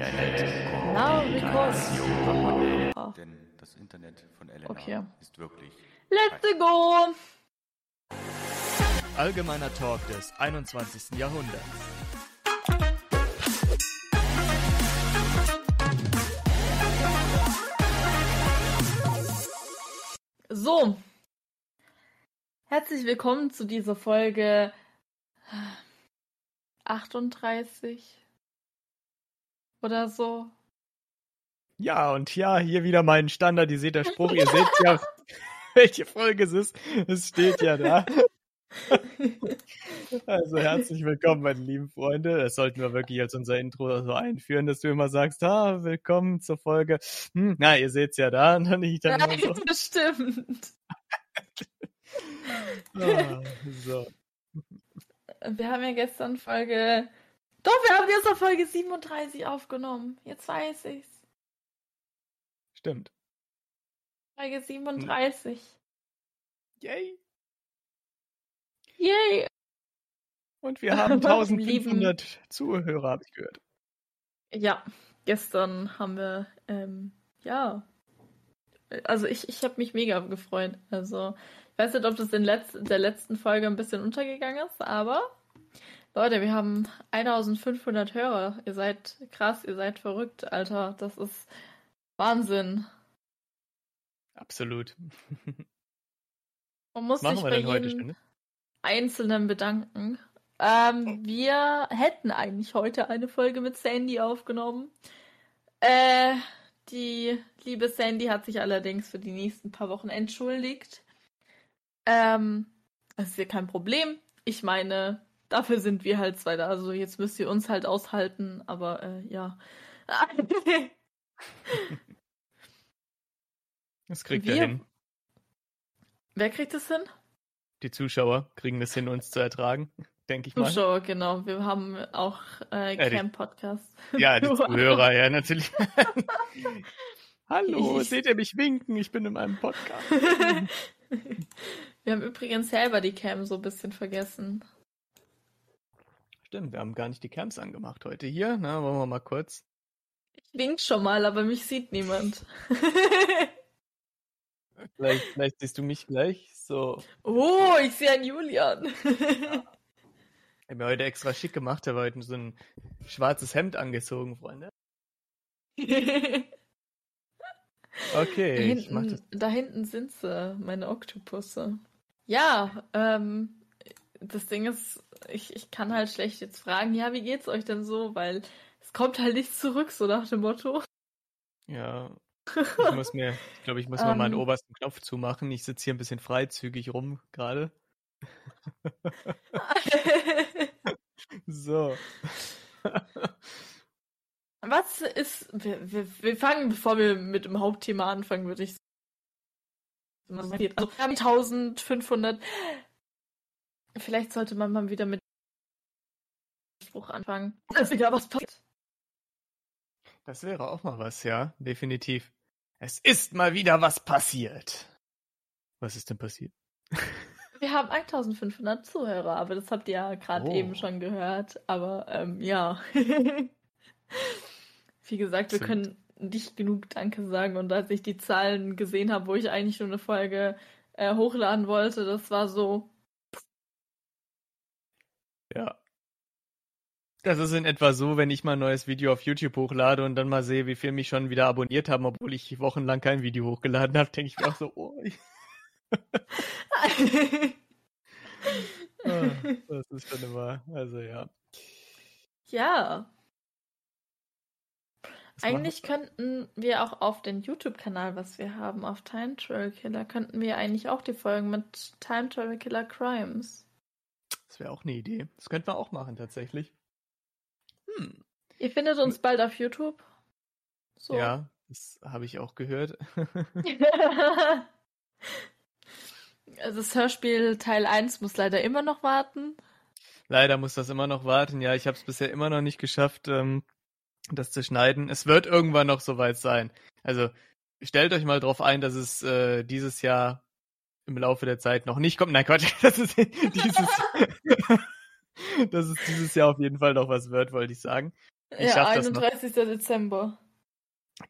Internet. Now because. Denn das Internet von Elena Okay. ist wirklich. Let's go! Allgemeiner Talk des 21. Jahrhunderts. So. Herzlich willkommen zu dieser Folge 38 oder so. Ja, und ja, hier wieder mein standardisierter Spruch. Ihr seht ja, welche Folge es ist. Es steht ja da. Also herzlich willkommen, meine lieben Freunde. Das sollten wir wirklich als unser Intro so einführen, dass du immer sagst, ah, willkommen zur Folge. Hm, na, ihr seht's ja da. Und dann ich dann immer so, das stimmt. ah, so. Wir haben ja gestern Folge. Doch, wir haben gestern Folge 37 aufgenommen. Jetzt weiß ich's. Stimmt. Folge 37. Yay. Yay! Und wir haben Meine lieben- 1500 Zuhörer, habe ich gehört. Ja, gestern haben wir, ähm, ja. Also ich, ich habe mich mega gefreut. Also, ich weiß nicht, ob das in letz der letzten Folge ein bisschen untergegangen ist, aber Leute, wir haben 1500 Hörer. Ihr seid krass, ihr seid verrückt, Alter. Das ist Wahnsinn. Absolut. Man muss machen sich bei jedem? Einzelnen bedanken. Ähm, wir hätten eigentlich heute eine Folge mit Sandy aufgenommen. Äh, die liebe Sandy hat sich allerdings für die nächsten paar Wochen entschuldigt. Ähm, das ist ja kein Problem. Ich meine, dafür sind wir halt zwei da. Also jetzt müsst ihr uns halt aushalten, aber äh, ja. Das kriegt Wir- er hin. Wer kriegt es hin? Die Zuschauer kriegen es hin, uns zu ertragen, denke ich mal. Zuschauer, genau. Wir haben auch äh, Äh, Camp-Podcast. Ja, die. Zuhörer, ja, natürlich. Hallo, Ich- seht ihr mich winken? Ich bin in meinem Podcast. Wir haben übrigens selber die Cam so ein bisschen vergessen. Stimmt, wir haben gar nicht die Camps angemacht heute hier. Na, wollen wir mal kurz. Ich wink schon mal, aber mich sieht niemand. Vielleicht, vielleicht siehst du mich gleich. So. oh, ich sehe einen Julian. Ich habe mir heute extra schick gemacht, habe heute so ein schwarzes Hemd angezogen, Freunde. da, Okay, ich das. hinten, da hinten sind sie, meine Oktopusse. Ja, ähm, das Ding ist, ich, ich kann halt schlecht jetzt fragen, ja, wie geht's euch denn so? Weil es kommt halt nicht zurück, so nach dem Motto. Ja. Ich muss mir, ich glaube, ich muss mal meinen Ähm. obersten Knopf zumachen. Ich sitze hier ein bisschen freizügig rum gerade. So. Was ist. Wir, wir, wir fangen, bevor wir mit dem Hauptthema anfangen, würde ich sagen. Also, wir haben 1500. Vielleicht sollte man mal wieder mit Spruch anfangen. Dass wieder was passiert. Das wäre auch mal was, ja, definitiv. Es ist mal wieder was passiert. Was ist denn passiert? Wir haben 1500 Zuhörer, aber das habt ihr ja gerade Oh. eben schon gehört. Aber ähm, ja. Wie gesagt, wir können nicht genug Danke sagen. Und als ich die Zahlen gesehen habe, wo ich eigentlich nur eine Folge äh, hochladen wollte, das war so. Ja. Das ist in etwa so, wenn ich mal ein neues Video auf YouTube hochlade und dann mal sehe, wie viele mich schon wieder abonniert haben, obwohl ich wochenlang kein Video hochgeladen habe, denke ich mir auch so, oh, ah, das ist schon immer, also ja. ja, Was eigentlich könnten wir auch auf den YouTube-Kanal, was wir haben, auf Time Travel Killer, könnten wir eigentlich auch die Folgen mit Time Travel Killer Crimes. Das wäre auch eine Idee. Das könnten wir auch machen, tatsächlich. Hm. Ihr findet uns bald auf YouTube. So. Ja, das habe ich auch gehört. Also das Hörspiel Teil 1 muss leider immer noch warten. Leider muss das immer noch warten. Ja, ich habe es bisher immer noch nicht geschafft, ähm, das zu schneiden. Es wird irgendwann noch soweit sein. Also stellt euch mal drauf ein, dass es äh, dieses Jahr im Laufe der Zeit noch nicht kommt. Nein, Quatsch, das ist dieses, dass es dieses Jahr auf jeden Fall noch was wird, wollte ich sagen. Ich ja, schaff das noch. 31. Dezember.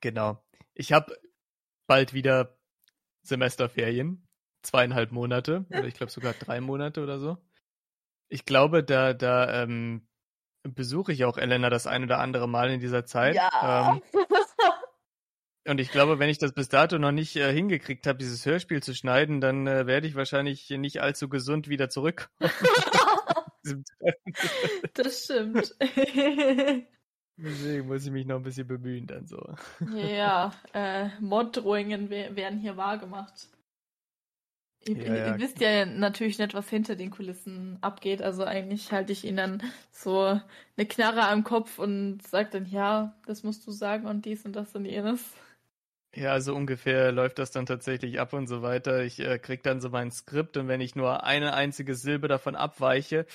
Genau. Ich habe bald wieder Semesterferien. Zweieinhalb Monate. Oder ich glaube sogar drei Monate oder so. Ich glaube, da, da ähm, besuche ich auch Elena das ein oder andere Mal in dieser Zeit. Ja. Ähm, und ich glaube, wenn ich das bis dato noch nicht äh, hingekriegt habe, dieses Hörspiel zu schneiden, dann äh, werde ich wahrscheinlich nicht allzu gesund wieder zurückkommen. das stimmt. Deswegen muss ich mich noch ein bisschen bemühen dann so. ja, äh, Morddrohungen we- werden hier wahrgemacht. Ihr, Ja, ihr, ja. ihr wisst ja natürlich nicht, was hinter den Kulissen abgeht. Also eigentlich halte ich ihnen dann so eine Knarre am Kopf und sage dann, ja, das musst du sagen und dies und das und jenes. Ja, so ungefähr läuft das dann tatsächlich ab und so weiter. Ich äh, krieg dann so mein Skript und wenn ich nur eine einzige Silbe davon abweiche,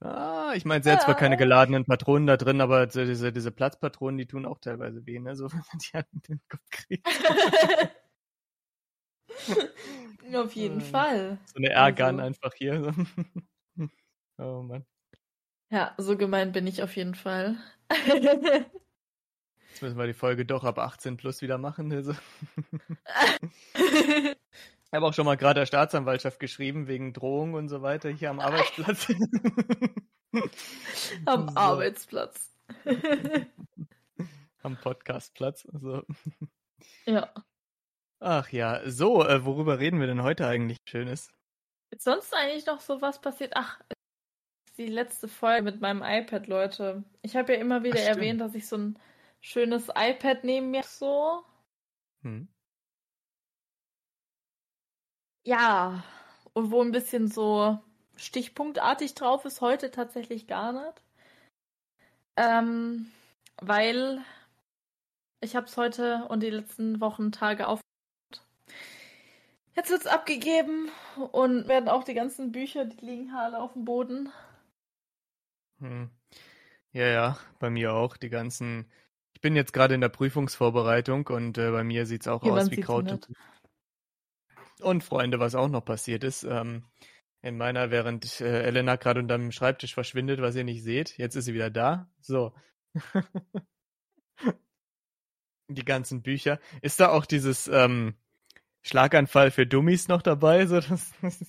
ah, ich meine, selbst zwar keine geladenen Patronen da drin, aber diese, diese Platzpatronen, die tun auch teilweise weh, ne? So, wenn man die an den Kopf kriegt. Auf jeden Äh, Fall. So eine Airgun Also- einfach hier. oh Mann. Ja, so gemein bin ich auf jeden Fall. Jetzt müssen wir die Folge doch ab 18 plus wieder machen. Also. Ich habe auch schon mal gerade der Staatsanwaltschaft geschrieben, wegen Drohung und so weiter hier am Arbeitsplatz. Am So. Arbeitsplatz. Am Podcastplatz. So. ja. Ach ja, so, äh, worüber reden wir denn heute eigentlich Schönes? Ist sonst eigentlich noch so was passiert? Ach, die letzte Folge mit meinem iPad, Leute. Ich habe ja immer wieder Ach, erwähnt, dass ich so ein schönes iPad neben mir so. Hm. Ja. Und wo ein bisschen so stichpunktartig drauf ist, heute tatsächlich gar nicht. Ähm, weil ich habe es heute und die letzten Wochen, Tage auf. Jetzt wird's abgegeben und werden auch die ganzen Bücher, die liegen hier alle auf dem Boden. Hm. Ja, ja, bei mir auch. Die ganzen. Ich bin jetzt gerade in der Prüfungsvorbereitung und äh, bei mir sieht's auch Hier, aus wie Kraut. Und, und Freunde, was auch noch passiert ist. Ähm, in meiner, während äh, Elena gerade unter dem Schreibtisch verschwindet, was ihr nicht seht, jetzt ist sie wieder da. So. Die ganzen Bücher. Ist da auch dieses ähm, Schlaganfall für Dummies noch dabei? So, das, Äh,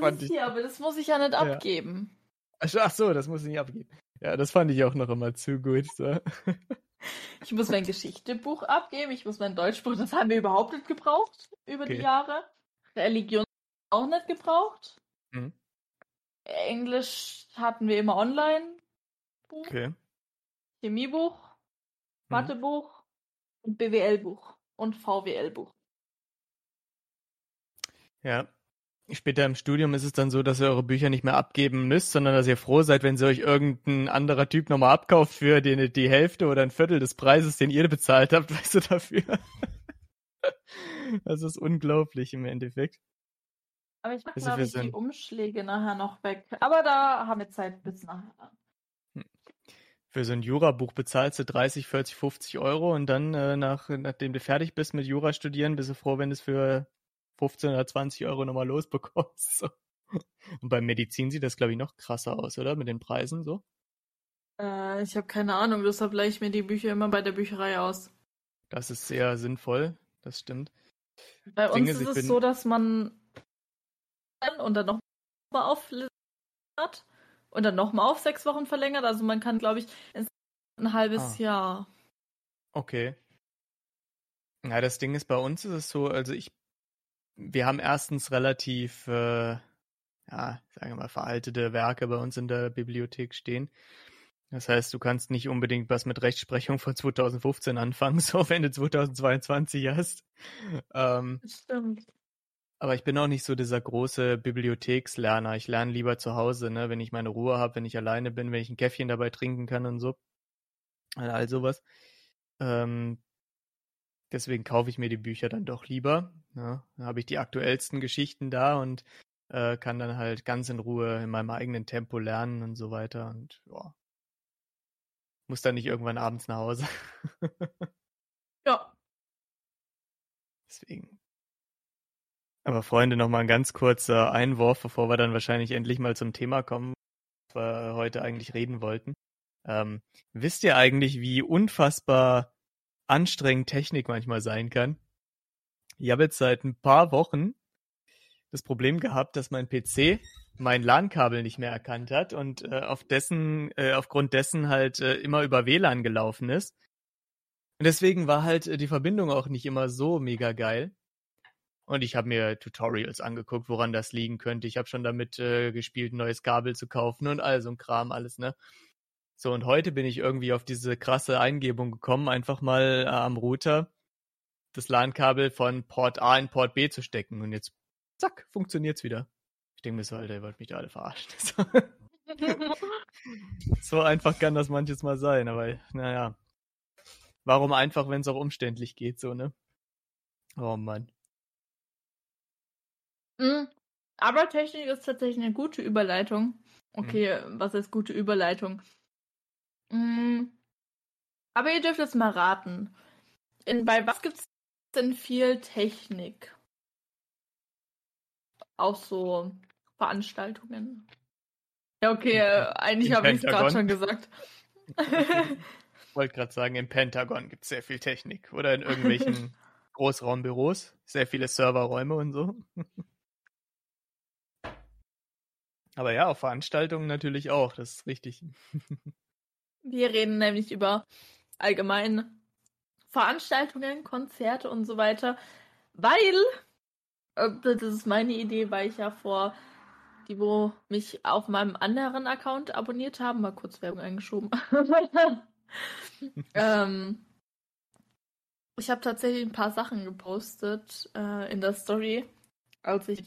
das ist ich- hier, aber das muss ich ja nicht Ja. abgeben. Ach ach so, das muss ich nicht abgeben. Ja, das fand ich auch noch immer zu gut. So. Ich muss mein Geschichtebuch abgeben, ich muss mein Deutschbuch, das haben wir überhaupt nicht gebraucht über Okay. die Jahre. Religion auch nicht gebraucht. Mhm. Englisch hatten wir immer online. Buch, Okay. Chemiebuch, Mhm. Mathebuch und BWL-Buch und VWL-Buch. Ja. Später im Studium ist es dann so, dass ihr eure Bücher nicht mehr abgeben müsst, sondern dass ihr froh seid, wenn sie euch irgendein anderer Typ nochmal abkauft für die, die Hälfte oder ein Viertel des Preises, den ihr bezahlt habt, weißt du, dafür. Das ist unglaublich im Endeffekt. Aber ich mache, Also glaube ich, die Umschläge nachher noch weg. Aber da haben wir Zeit bis nachher. Für so ein Jurabuch bezahlst du 30, 40, 50 Euro und dann, äh, nach, nachdem du fertig bist mit Jura studieren, bist du froh, wenn du es für 15 oder 20 Euro nochmal losbekommst. So. Und bei Medizin sieht das, glaube ich, noch krasser aus, oder? Mit den Preisen so. Äh, ich habe keine Ahnung, deshalb leihe ich mir die Bücher immer bei der Bücherei aus. Das ist sehr sinnvoll, das stimmt. Bei uns ist, es bin- so, dass man und dann noch mal auf hat und dann noch mal auf sechs Wochen verlängert. Also man kann, glaube ich, ein halbes Ah. Jahr. Okay. Ja, das Ding ist, bei uns ist es so, also ich, wir haben erstens relativ, äh, ja, sagen wir mal, veraltete Werke bei uns in der Bibliothek stehen. Das heißt, du kannst nicht unbedingt was mit Rechtsprechung von 2015 anfangen, so wenn du 2022 hast. Ähm, Stimmt. aber ich bin auch nicht so dieser große Bibliothekslerner. Ich lerne lieber zu Hause, ne, wenn ich meine Ruhe habe, wenn ich alleine bin, wenn ich ein Käffchen dabei trinken kann und so. Und all sowas. Ähm, deswegen kaufe ich mir die Bücher dann doch lieber. Ja, dann habe ich die aktuellsten Geschichten da und äh, kann dann halt ganz in Ruhe in meinem eigenen Tempo lernen und so weiter. Und ja. Muss dann nicht irgendwann abends nach Hause. Ja. Deswegen. Aber Freunde, noch mal ein ganz kurzer Einwurf, bevor wir dann wahrscheinlich endlich mal zum Thema kommen, was wir heute eigentlich reden wollten. Ähm, wisst ihr eigentlich, wie unfassbar anstrengend Technik manchmal sein kann? Ich habe jetzt seit ein paar Wochen das Problem gehabt, dass mein PC mein LAN-Kabel nicht mehr erkannt hat und äh, auf dessen, äh, aufgrund dessen halt äh, immer über WLAN gelaufen ist. Und deswegen war halt äh, die Verbindung auch nicht immer so mega geil. Und ich habe mir Tutorials angeguckt, woran das liegen könnte. Ich habe schon damit äh, gespielt, ein neues Kabel zu kaufen und all so ein Kram, alles, ne? So, und heute bin ich irgendwie auf diese krasse Eingebung gekommen, einfach mal äh, am Router das LAN-Kabel von Port A in Port B zu stecken. Und jetzt, zack, funktioniert's wieder. Ich denke mir so, Alter, ihr wollt mich da alle verarschen. so einfach kann das manches mal sein, aber naja. Warum einfach, wenn es auch umständlich geht, so, ne? Oh Mann. Mhm. Aber Technik ist tatsächlich eine gute Überleitung. Okay, mhm. was ist gute Überleitung? Mhm. Aber ihr dürft jetzt mal raten. In, bei was gibt es denn viel Technik? Auf so Veranstaltungen. Ja, okay, äh, eigentlich habe ich es gerade schon gesagt. ich wollte gerade sagen, im Pentagon gibt es sehr viel Technik. Oder in irgendwelchen Großraumbüros. Sehr viele Serverräume und so. Aber ja, auf Veranstaltungen natürlich auch, das ist richtig. Wir reden nämlich über allgemein Veranstaltungen, Konzerte und so weiter, weil, äh, das ist meine Idee, weil ich ja vor, die wo mich auf meinem anderen Account abonniert haben, mal kurz Werbung eingeschoben. ähm, ich habe tatsächlich ein paar Sachen gepostet äh, in der Story, als ich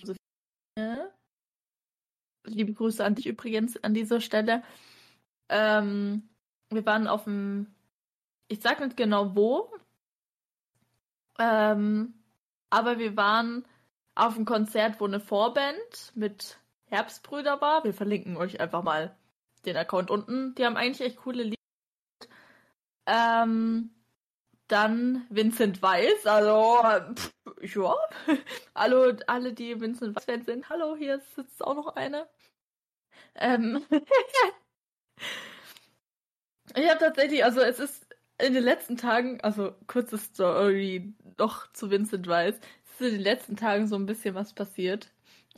liebe Grüße an dich übrigens an dieser Stelle. Ähm, wir waren auf dem, ich sag nicht genau wo, ähm, aber wir waren auf einem Konzert, wo eine Vorband mit Herbstbrüder war. Wir verlinken euch einfach mal den Account unten. Die haben eigentlich echt coole Lieder. Ähm, dann Vincent Weiss, also pff, ja. Hallo, alle, die Vincent Weiss-Fans sind. Hallo, hier sitzt auch noch eine. Ähm ich habe tatsächlich, also es ist in den letzten Tagen, also kurze Story noch zu Vincent Weiss, ist in den letzten Tagen so ein bisschen was passiert.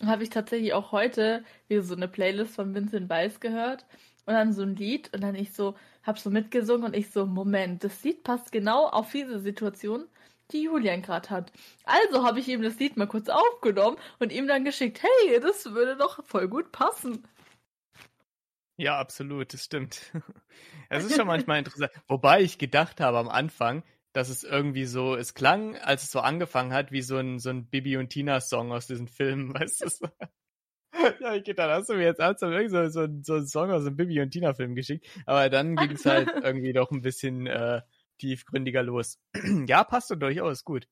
Habe ich tatsächlich auch heute wieder so eine Playlist von Vincent Weiss gehört und dann so ein Lied und dann ich so, hab so mitgesungen und ich so, Moment, das Lied passt genau auf diese Situation, die Julian gerade hat. Also habe ich ihm das Lied mal kurz aufgenommen und ihm dann geschickt, hey, das würde doch voll gut passen. Ja, absolut, das stimmt. Es ist schon manchmal interessant. Wobei ich gedacht habe am Anfang, dass es irgendwie so, es klang, als es so angefangen hat, wie so ein, so ein Bibi und Tina-Song aus diesen Filmen, weißt du? ja, ich gedacht, hast du mir jetzt ernsthaft irgendwie so, so, so einen Song aus einem Bibi und Tina-Film geschickt. Aber dann ging es halt irgendwie doch ein bisschen äh, tiefgründiger los. ja, passt doch durchaus gut.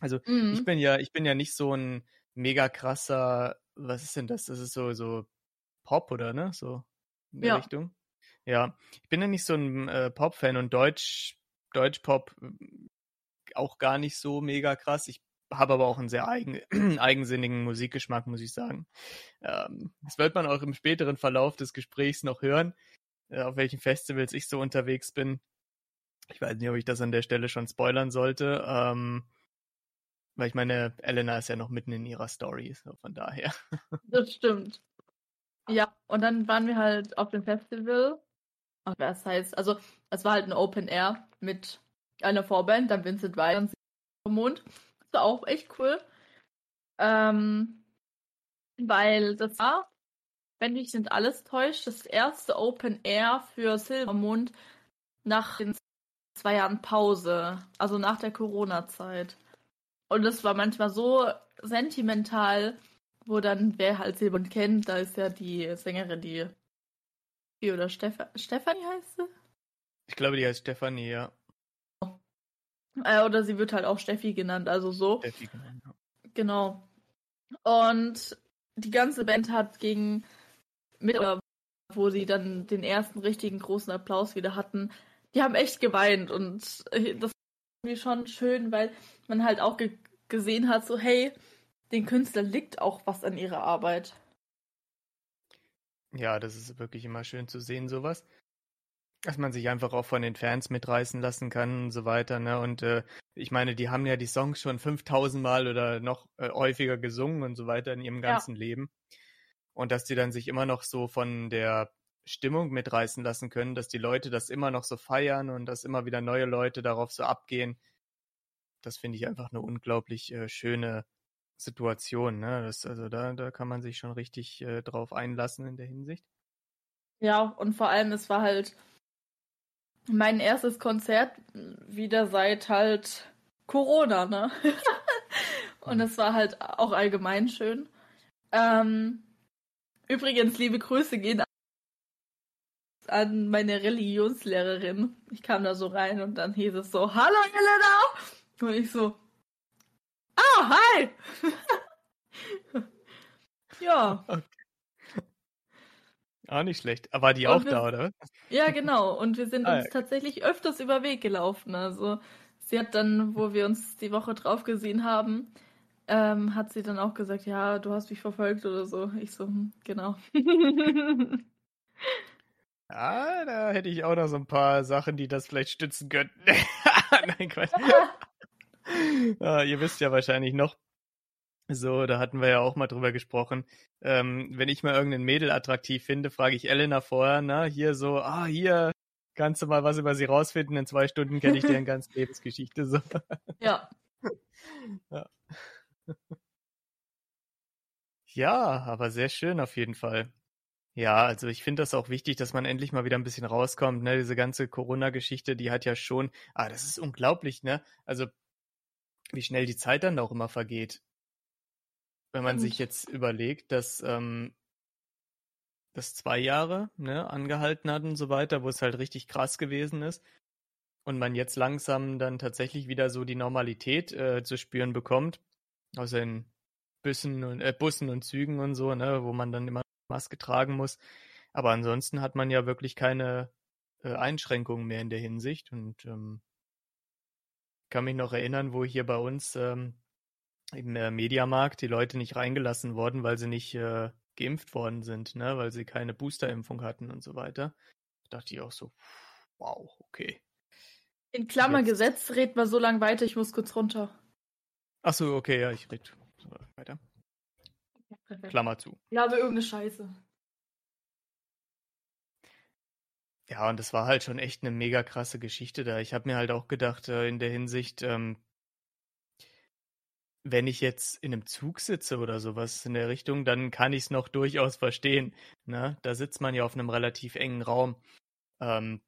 Also mhm. ich bin ja, ich bin ja nicht so ein mega krasser, was ist denn das? Das ist so, so Pop, oder ne? So in der ja. Richtung. Ja, ich bin ja nicht so ein äh, Pop-Fan und Deutsch, Deutsch-Pop äh, auch gar nicht so mega krass. Ich habe aber auch einen sehr eigen, eigensinnigen Musikgeschmack, muss ich sagen. Ähm, das wird man auch im späteren Verlauf des Gesprächs noch hören, äh, auf welchen Festivals ich so unterwegs bin. Ich weiß nicht, ob ich das an der Stelle schon spoilern sollte. Ähm, weil ich meine, Elena ist ja noch mitten in ihrer Story, so von daher. Das stimmt. Ja, und dann waren wir halt auf dem Festival. Ach, das heißt, also es war halt ein Open Air mit einer Vorband, dann Vincent Weiss und Mond. Das war auch echt cool. Ähm, weil das war, wenn mich nicht alles täuscht, das erste Open Air für Silbermond nach den zwei Jahren Pause, also nach der Corona-Zeit. Und das war manchmal so sentimental, wo dann, wer halt Silbern kennt, da ist ja die Sängerin, die. Wie oder Stefa Stefanie heißt sie? Ich glaube, die heißt Stefanie, ja. Äh, oder sie wird halt auch Steffi genannt, also so. Steffi genannt, ja. Genau. Und die ganze Band hat gegen mit, wo sie dann den ersten richtigen großen Applaus wieder hatten, die haben echt geweint und das ist schon schön, weil man halt auch ge gesehen hat, so hey, den Künstlern liegt auch was an ihrer Arbeit. Ja, das ist wirklich immer schön zu sehen, sowas. dass man sich einfach auch von den Fans mitreißen lassen kann und so weiter. Ne? Und äh, ich meine, die haben ja die Songs schon 5000 Mal oder noch äh, häufiger gesungen und so weiter in ihrem ganzen ja. Leben. Und dass die dann sich immer noch so von der Stimmung mitreißen lassen können, dass die Leute das immer noch so feiern und dass immer wieder neue Leute darauf so abgehen. Das finde ich einfach eine unglaublich äh, schöne Situation. Ne? Das, also da, da kann man sich schon richtig äh, drauf einlassen in der Hinsicht. Ja, und vor allem, es war halt mein erstes Konzert wieder seit halt Corona, ne? und es war halt auch allgemein schön. Ähm, übrigens, liebe Grüße gehen an meine Religionslehrerin. Ich kam da so rein und dann hieß es so, Hallo Elena! Und ich so, Ah, hi! ja. Okay. Auch nicht schlecht. Aber war die und auch wir, da, oder? Ja, genau. Und wir sind ah, uns ja. tatsächlich öfters über Weg gelaufen. Also sie hat dann, wo wir uns die Woche drauf gesehen haben, ähm, hat sie dann auch gesagt, ja, du hast mich verfolgt oder so. Ich so, hm, genau. Ja, da hätte ich auch noch so ein paar Sachen, die das vielleicht stützen könnten. Nein, Quatsch. ja, ihr wisst ja wahrscheinlich noch, so, da hatten wir ja auch mal drüber gesprochen. Ähm, wenn ich mal irgendein Mädel attraktiv finde, frage ich Elena vorher, na, hier so, ah, hier, kannst du mal was über sie rausfinden? In zwei Stunden kenne ich deren ganze Lebensgeschichte. So. Ja. ja. Ja, aber sehr schön auf jeden Fall. Ja, also ich finde das auch wichtig, dass man endlich mal wieder ein bisschen rauskommt. Ne? Diese ganze Corona-Geschichte, die hat ja schon, ah, das ist unglaublich, ne? Also wie schnell die Zeit dann auch immer vergeht. Wenn man sich jetzt überlegt, dass ähm, das zwei Jahre ne, angehalten hat und so weiter, wo es halt richtig krass gewesen ist und man jetzt langsam dann tatsächlich wieder so die Normalität äh, zu spüren bekommt, außer in Bussen und, äh, Bussen und Zügen und so, ne, wo man dann immer Maske tragen muss. Aber ansonsten hat man ja wirklich keine äh, Einschränkungen mehr in der Hinsicht und ähm, kann mich noch erinnern, wo hier bei uns ähm, im äh, Mediamarkt die Leute nicht reingelassen wurden, weil sie nicht äh, geimpft worden sind, ne? weil sie keine Boosterimpfung hatten und so weiter. Da dachte ich auch so, wow, okay. In Klammer Gesetz reden wir so lange weiter, ich muss kurz runter. Ach so, okay, ja, ich rede weiter. Klammer zu. Ja, aber irgendeine Scheiße. Ja, und das war halt schon echt eine mega krasse Geschichte da. Ich habe mir halt auch gedacht, äh, in der Hinsicht, ähm, wenn ich jetzt in einem Zug sitze oder sowas in der Richtung, dann kann ich es noch durchaus verstehen. Ne? Da sitzt man ja auf einem relativ engen Raum. Ähm,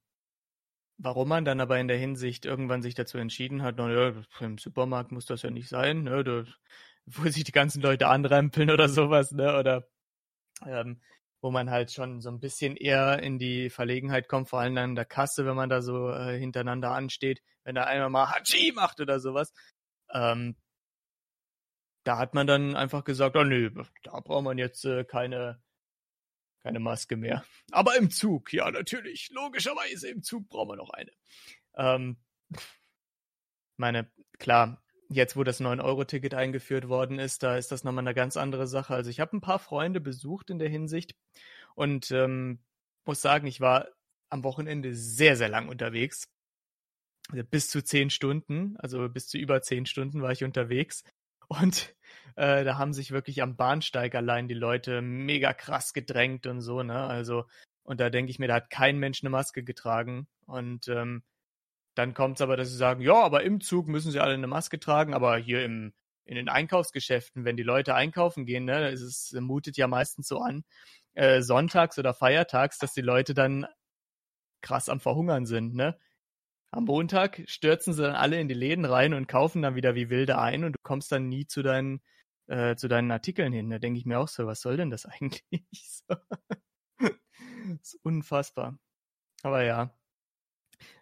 warum man dann aber in der Hinsicht irgendwann sich dazu entschieden hat, naja, im Supermarkt muss das ja nicht sein, ne? Da, wo sich die ganzen Leute anrempeln oder sowas, ne? Oder ähm, wo man halt schon so ein bisschen eher in die Verlegenheit kommt, vor allem an der Kasse, wenn man da so äh, hintereinander ansteht, wenn da einer mal Hachi macht oder sowas. Ähm, da hat man dann einfach gesagt, oh nö, da braucht man jetzt äh, keine, keine Maske mehr. Aber im Zug, ja natürlich, logischerweise im Zug braucht man noch eine. Ähm, meine, klar, jetzt wo das 9-Euro-Ticket eingeführt worden ist, da ist das nochmal eine ganz andere Sache. Also ich habe ein paar Freunde besucht in der Hinsicht und ähm, muss sagen, ich war am Wochenende sehr, sehr lang unterwegs. Also bis zu zehn Stunden, also bis zu über zehn Stunden war ich unterwegs. Und äh, da haben sich wirklich am Bahnsteig allein die Leute mega krass gedrängt und so, ne? Also, und da denke ich mir, da hat kein Mensch eine Maske getragen. Und ähm, dann kommt es aber, dass sie sagen, ja, aber im Zug müssen sie alle eine Maske tragen, aber hier im, in den Einkaufsgeschäften, wenn die Leute einkaufen gehen, ne, es ist, mutet ja meistens so an, äh, sonntags oder feiertags, dass die Leute dann krass am Verhungern sind, ne? Am Montag stürzen sie dann alle in die Läden rein und kaufen dann wieder wie wilde ein und du kommst dann nie zu deinen, äh, zu deinen Artikeln hin. Da denke ich mir auch so, was soll denn das eigentlich? das ist unfassbar. Aber ja,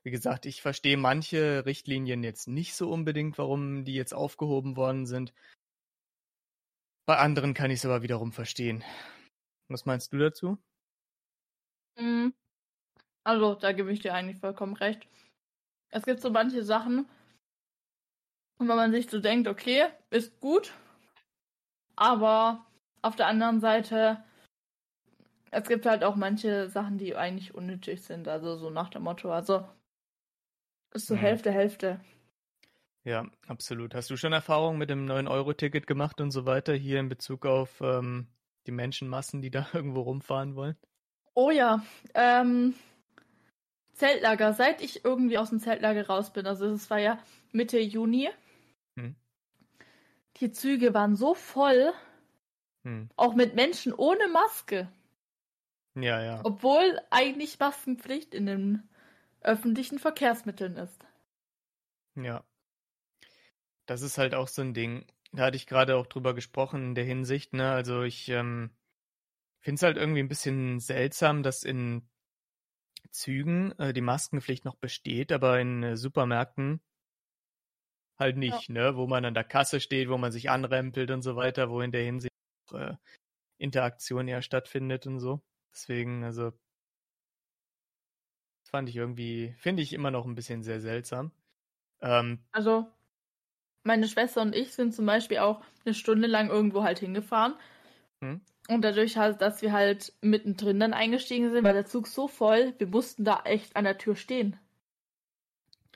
wie gesagt, ich verstehe manche Richtlinien jetzt nicht so unbedingt, warum die jetzt aufgehoben worden sind. Bei anderen kann ich es aber wiederum verstehen. Was meinst du dazu? Mhm. Also, da gebe ich dir eigentlich vollkommen recht. Es gibt so manche Sachen, wo man sich so denkt, okay, ist gut, aber auf der anderen Seite Es gibt halt auch manche Sachen, die eigentlich unnötig sind, also so nach dem Motto. Also ist so Mhm. Hälfte, Hälfte. Ja, absolut. Hast du schon Erfahrungen mit dem 9-Euro-Ticket gemacht und so weiter hier in Bezug auf ähm, die Menschenmassen, die da irgendwo rumfahren wollen? Oh ja, ähm, Zeltlager. Seit ich irgendwie aus dem Zeltlager raus bin, also es war ja Mitte Juni, Hm. die Züge waren so voll, Hm. auch mit Menschen ohne Maske. Ja, ja. Obwohl eigentlich Maskenpflicht in den öffentlichen Verkehrsmitteln ist. Ja. Das ist halt auch so ein Ding. Da hatte ich gerade auch drüber gesprochen in der Hinsicht, ne? Also ich ähm, finde es halt irgendwie ein bisschen seltsam, dass in Zügen äh, die Maskenpflicht noch besteht, aber in äh, Supermärkten halt nicht, ne? Wo man an der Kasse steht, wo man sich anrempelt und so weiter, wo in der Hinsicht auch, äh, Interaktion ja stattfindet und so. Deswegen, also das fand ich irgendwie, finde ich immer noch ein bisschen sehr seltsam. Ähm, Also, meine Schwester und ich sind zum Beispiel auch eine Stunde lang irgendwo halt hingefahren. Hm. Und dadurch halt, dass wir halt mittendrin dann eingestiegen sind, war der Zug so voll, wir mussten da echt an der Tür stehen.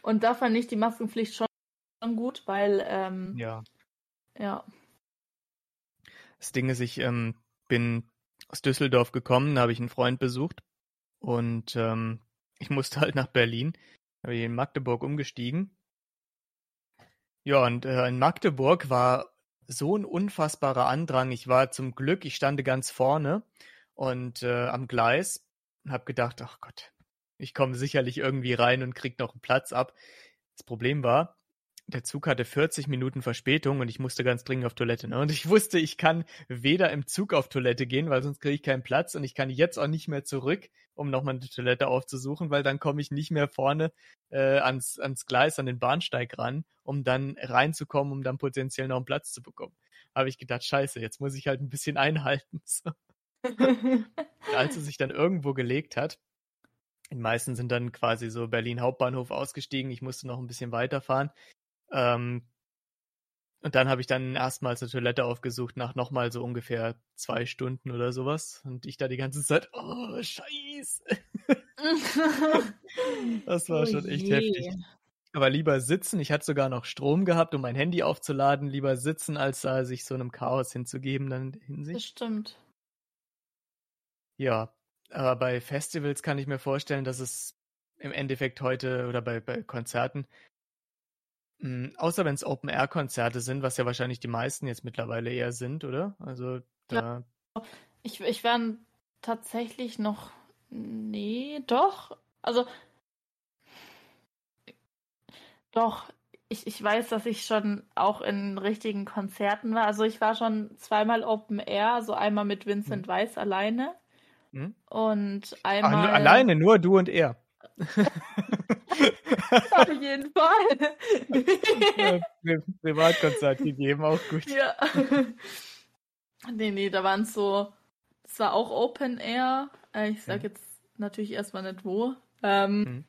Und da fand ich die Maskenpflicht schon gut, weil, ähm, ja. ja. Das Ding ist, ich ähm, bin aus Düsseldorf gekommen, da habe ich einen Freund besucht und ähm, ich musste halt nach Berlin. Da habe ich in Magdeburg umgestiegen. Ja, und äh, in Magdeburg war so ein unfassbarer Andrang. Ich war zum Glück, ich stande ganz vorne und äh, am Gleis und habe gedacht, ach Gott, ich komme sicherlich irgendwie rein und krieg noch einen Platz ab. Das Problem war, der Zug hatte 40 Minuten Verspätung und ich musste ganz dringend auf Toilette. Ne? Und ich wusste, ich kann weder im Zug auf Toilette gehen, weil sonst kriege ich keinen Platz und ich kann jetzt auch nicht mehr zurück, um nochmal eine Toilette aufzusuchen, weil dann komme ich nicht mehr vorne äh, ans, ans Gleis, an den Bahnsteig ran, um dann reinzukommen, um dann potenziell noch einen Platz zu bekommen. Habe ich gedacht, scheiße, jetzt muss ich halt ein bisschen einhalten. So. Als es sich dann irgendwo gelegt hat, die meisten sind dann quasi so Berlin Hauptbahnhof ausgestiegen, ich musste noch ein bisschen weiterfahren. Ähm, und dann habe ich dann erstmals eine Toilette aufgesucht, nach nochmal so ungefähr zwei Stunden oder sowas. Und ich da die ganze Zeit, oh, scheiße. Das war Oh schon echt je. heftig. Aber lieber sitzen, ich hatte sogar noch Strom gehabt, um mein Handy aufzuladen, lieber sitzen, als da sich so einem Chaos hinzugeben dann in der Das stimmt. Ja, aber bei Festivals kann ich mir vorstellen, dass es im Endeffekt heute oder bei, bei Konzerten, außer wenn es Open-Air-Konzerte sind, was ja wahrscheinlich die meisten jetzt mittlerweile eher sind, oder? Also da, Ich, ich war tatsächlich noch. Nee, doch. Also. Doch. Ich, ich weiß, dass ich schon auch in richtigen Konzerten war. Also ich war schon zweimal Open Air, also einmal mit Vincent Weiss alleine hm? und Ach, einmal. nur, alleine, nur du und er. Auf jeden Fall. Privatkonzert gegeben, auch gut. ja. Nee, nee, da waren es so. Es war auch Open Air. Äh, Ich sag Mhm. jetzt natürlich erstmal nicht wo. Ähm, Mhm.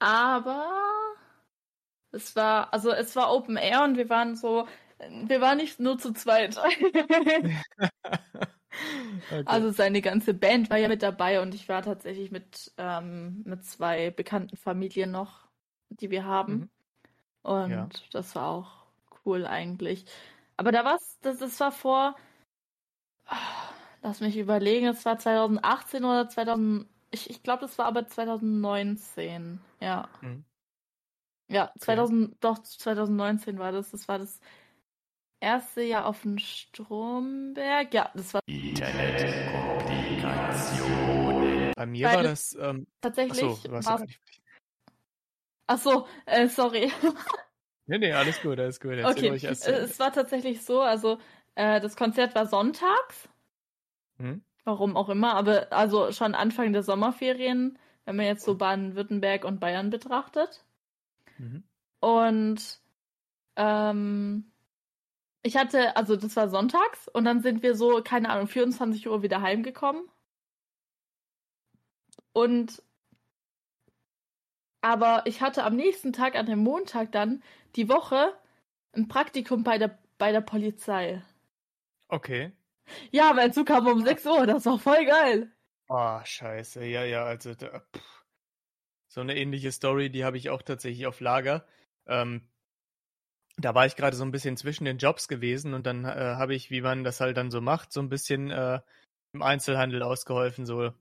Aber es war, also es war Open Air und wir waren so, wir waren nicht nur zu zweit. Okay. Also seine ganze Band war ja mit dabei und ich war tatsächlich mit, ähm, mit zwei bekannten Familien noch, die wir haben. Mhm. Und Ja. das war auch cool eigentlich. Aber da war's, das, das war vor, ah, lass mich überlegen, es war 2018 oder 2000, ich, ich glaube, das war aber 2019, ja. Mhm. Ja, 2000, doch, 2019 war das. Das war das erste Jahr auf dem Stromberg. Ja, das war Bei mir Weil war das- ähm, tatsächlich. achso, warst ja. Ach so, äh, sorry. Nee, nee, alles gut, alles gut. Erzähl Okay, erst. äh, es war tatsächlich so, also äh, das Konzert war sonntags, Hm? warum auch immer, aber also schon Anfang der Sommerferien, wenn man jetzt so Baden-Württemberg und Bayern betrachtet. Mhm. Und ähm, ich hatte, also das war sonntags und dann sind wir so, keine Ahnung, 24 Uhr wieder heimgekommen. Und aber ich hatte am nächsten Tag, an dem Montag dann, die Woche ein Praktikum bei der, bei der Polizei. Okay. Ja, mein Zug kam um 6 Uhr, das war voll geil. Oh, scheiße. Ja, ja, also da, so eine ähnliche Story, die habe ich auch tatsächlich auf Lager. Ähm, da war ich gerade so ein bisschen zwischen den Jobs gewesen und dann äh, habe ich, wie man das halt dann so macht, so ein bisschen äh, im Einzelhandel ausgeholfen, so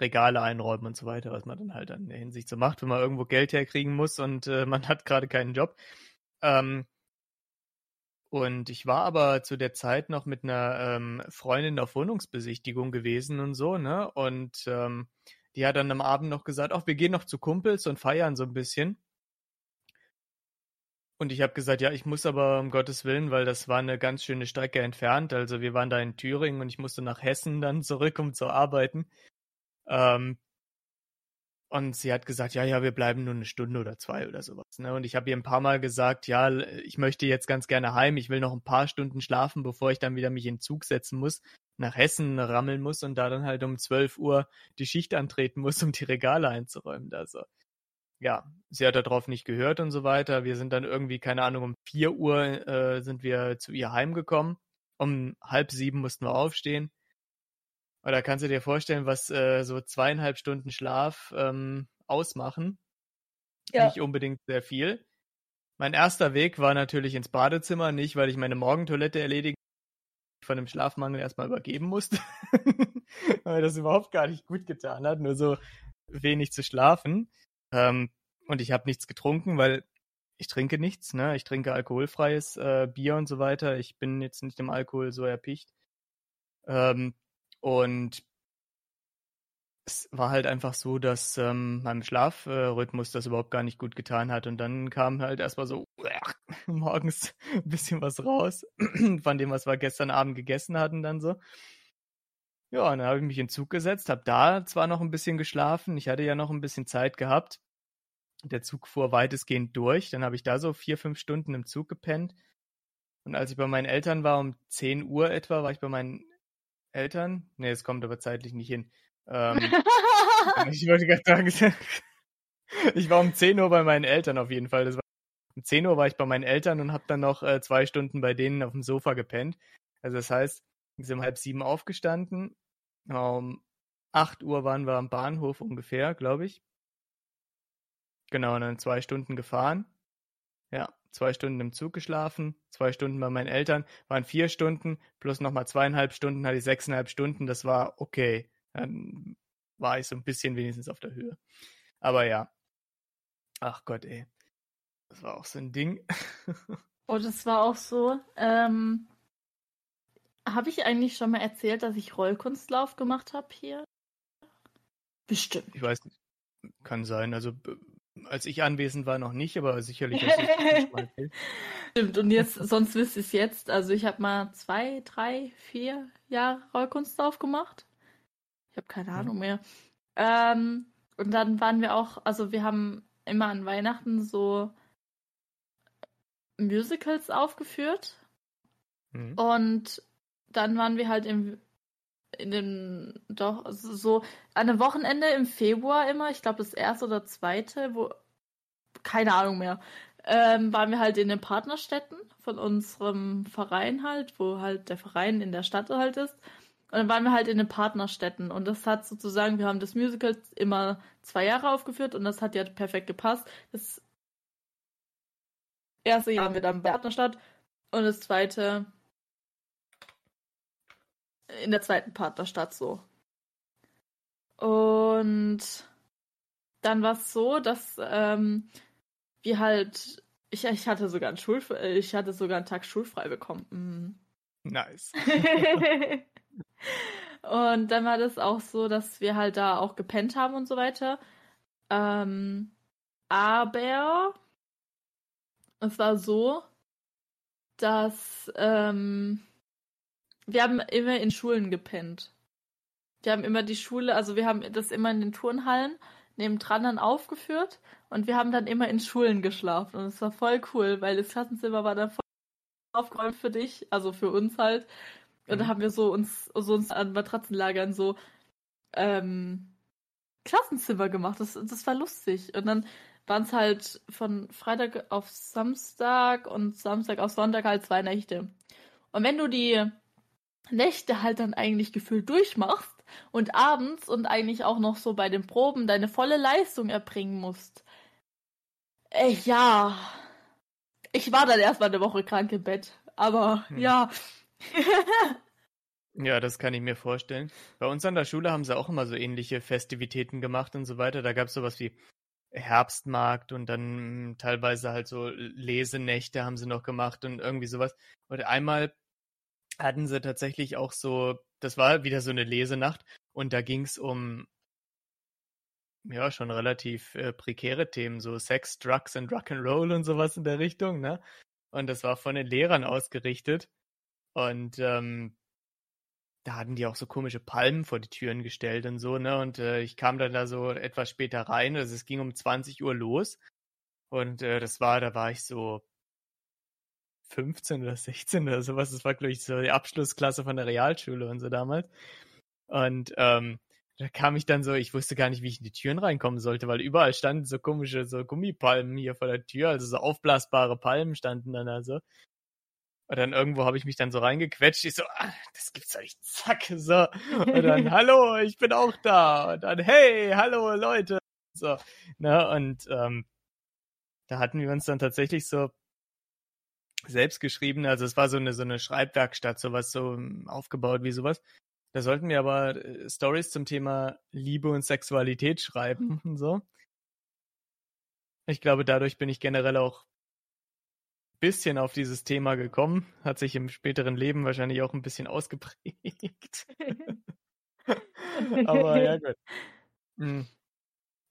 Regale einräumen und so weiter, was man dann halt in der Hinsicht so macht, wenn man irgendwo Geld herkriegen muss und äh, man hat gerade keinen Job. Ähm, und ich war aber zu der Zeit noch mit einer ähm, Freundin auf Wohnungsbesichtigung gewesen und so, ne? Und ähm, die hat dann am Abend noch gesagt, ach, wir gehen noch zu Kumpels und feiern so ein bisschen. Und ich habe gesagt, ja, ich muss aber um Gottes Willen, weil das war eine ganz schöne Strecke entfernt. Also wir waren da in Thüringen und ich musste nach Hessen dann zurück, um zu arbeiten. Ähm, und sie hat gesagt, ja, ja, wir bleiben nur eine Stunde oder zwei oder sowas. Ne? Und ich habe ihr ein paar Mal gesagt, ja, ich möchte jetzt ganz gerne heim, ich will noch ein paar Stunden schlafen, bevor ich dann wieder mich in Zug setzen muss, nach Hessen rammeln muss und da dann halt um 12 Uhr die Schicht antreten muss, um die Regale einzuräumen. Also ja, sie hat darauf nicht gehört und so weiter. Wir sind dann irgendwie, keine Ahnung, um 4 Uhr äh, sind wir zu ihr heimgekommen. Um halb sieben mussten wir aufstehen. Oder kannst du dir vorstellen, was äh, so zweieinhalb Stunden Schlaf ähm, ausmachen? Ja. Nicht unbedingt sehr viel. Mein erster Weg war natürlich ins Badezimmer, nicht weil ich meine Morgentoilette erledigen von dem Schlafmangel erstmal übergeben musste, weil das überhaupt gar nicht gut getan hat, nur so wenig zu schlafen. Ähm, und ich habe nichts getrunken, weil ich trinke nichts, ne? Ich trinke alkoholfreies äh, Bier und so weiter. Ich bin jetzt nicht im Alkohol so erpicht. Ähm, und es war halt einfach so, dass ähm, meinem Schlafrhythmus das überhaupt gar nicht gut getan hat. Und dann kam halt erstmal so morgens ein bisschen was raus von dem, was wir gestern Abend gegessen hatten, dann so. Ja, und dann habe ich mich in den Zug gesetzt, habe da zwar noch ein bisschen geschlafen, ich hatte ja noch ein bisschen Zeit gehabt. Der Zug fuhr weitestgehend durch, dann habe ich da so vier, fünf Stunden im Zug gepennt. Und als ich bei meinen Eltern war, um 10 Uhr etwa, war ich bei meinen Eltern. Nee, es kommt aber zeitlich nicht hin. Ähm, ich wollte gerade sagen, ich war um 10 Uhr bei meinen Eltern auf jeden Fall. Um 10 Uhr war ich bei meinen Eltern und habe dann noch äh, zwei Stunden bei denen auf dem Sofa gepennt. Also das heißt, wir sind um halb sieben aufgestanden. Um 8 Uhr waren wir am Bahnhof ungefähr, glaube ich. Genau, und dann zwei Stunden gefahren. Ja, zwei Stunden im Zug geschlafen, zwei Stunden bei meinen Eltern, waren vier Stunden, plus nochmal zweieinhalb Stunden hatte ich sechseinhalb Stunden, das war okay. Dann war ich so ein bisschen wenigstens auf der Höhe. Aber ja. Ach Gott, ey. Das war auch so ein Ding. oh, das war auch so. Ähm, habe ich eigentlich schon mal erzählt, dass ich Rollkunstlauf gemacht habe hier? Bestimmt. Ich weiß nicht. Kann sein. Also als ich anwesend war, noch nicht, aber sicherlich. Stimmt, und jetzt, sonst wisst ihr es jetzt. Also ich habe mal zwei, drei, vier Jahre Rollkunstlauf gemacht. Ich habe keine Ahnung mehr. Ähm, und dann waren wir auch, also wir haben immer an Weihnachten so Musicals aufgeführt. Mhm. Und dann waren wir halt im in den, doch, so an einem Wochenende im Februar immer, ich glaube das erste oder zweite, wo, keine Ahnung mehr, ähm, waren wir halt in den Partnerstädten von unserem Verein halt, wo halt der Verein in der Stadt halt ist. Und dann waren wir halt in den Partnerstädten und das hat sozusagen, wir haben das Musical immer zwei Jahre aufgeführt und das hat ja perfekt gepasst. Das erste Jahr waren wir dann der Partnerstadt und das zweite in der zweiten Partnerstadt so. Und dann war es so, dass ähm, wir halt, ich, ich hatte sogar einen Schul, ich hatte sogar einen Tag schulfrei bekommen. Mhm. Nice. und dann war das auch so, dass wir halt da auch gepennt haben und so weiter. Ähm, aber es war so, dass ähm, wir haben immer in Schulen gepennt. Wir haben immer die Schule, also wir haben das immer in den Turnhallen nebendran dann aufgeführt und wir haben dann immer in Schulen geschlafen und es war voll cool, weil das Klassenzimmer war dann voll aufgeräumt für dich, also für uns halt. Und mhm. da haben wir so uns, so uns an Matratzenlagern so ähm, Klassenzimmer gemacht. Das, das war lustig. Und dann waren es halt von Freitag auf Samstag und Samstag auf Sonntag halt zwei Nächte. Und wenn du die Nächte halt dann eigentlich gefühlt durchmachst und abends und eigentlich auch noch so bei den Proben deine volle Leistung erbringen musst. Äh, ja. Ich war dann erstmal eine Woche krank im Bett. Aber hm. ja. ja, das kann ich mir vorstellen. Bei uns an der Schule haben sie auch immer so ähnliche Festivitäten gemacht und so weiter. Da gab es sowas wie Herbstmarkt und dann teilweise halt so Lesenächte haben sie noch gemacht und irgendwie sowas. Und einmal hatten sie tatsächlich auch so, das war wieder so eine Lesenacht und da ging es um ja schon relativ äh, prekäre Themen, so Sex, Drugs and Rock'n'Roll und sowas in der Richtung, ne? Und das war von den Lehrern ausgerichtet. Und ähm, da hatten die auch so komische Palmen vor die Türen gestellt und so, ne? Und äh, ich kam dann da so etwas später rein, also es ging um 20 Uhr los. Und äh, das war, da war ich so 15 oder 16 oder sowas. Das war, glaube ich, so die Abschlussklasse von der Realschule und so damals. Und ähm, da kam ich dann so, ich wusste gar nicht, wie ich in die Türen reinkommen sollte, weil überall standen so komische so Gummipalmen hier vor der Tür, also so aufblasbare Palmen standen dann also. Und dann irgendwo habe ich mich dann so reingequetscht. Ich so, ah, das gibt's doch nicht. Zack, so. Und dann, hallo, ich bin auch da. Und dann, hey, hallo, Leute. So, ne, und ähm, da hatten wir uns dann tatsächlich so selbst geschrieben. Also es war so eine so eine Schreibwerkstatt, sowas so ähm, aufgebaut wie sowas. Da sollten wir aber äh, Stories zum Thema Liebe und Sexualität schreiben und so. Ich glaube, dadurch bin ich generell auch ein bisschen auf dieses Thema gekommen. Hat sich im späteren Leben wahrscheinlich auch ein bisschen ausgeprägt. aber ja, gut. Hm.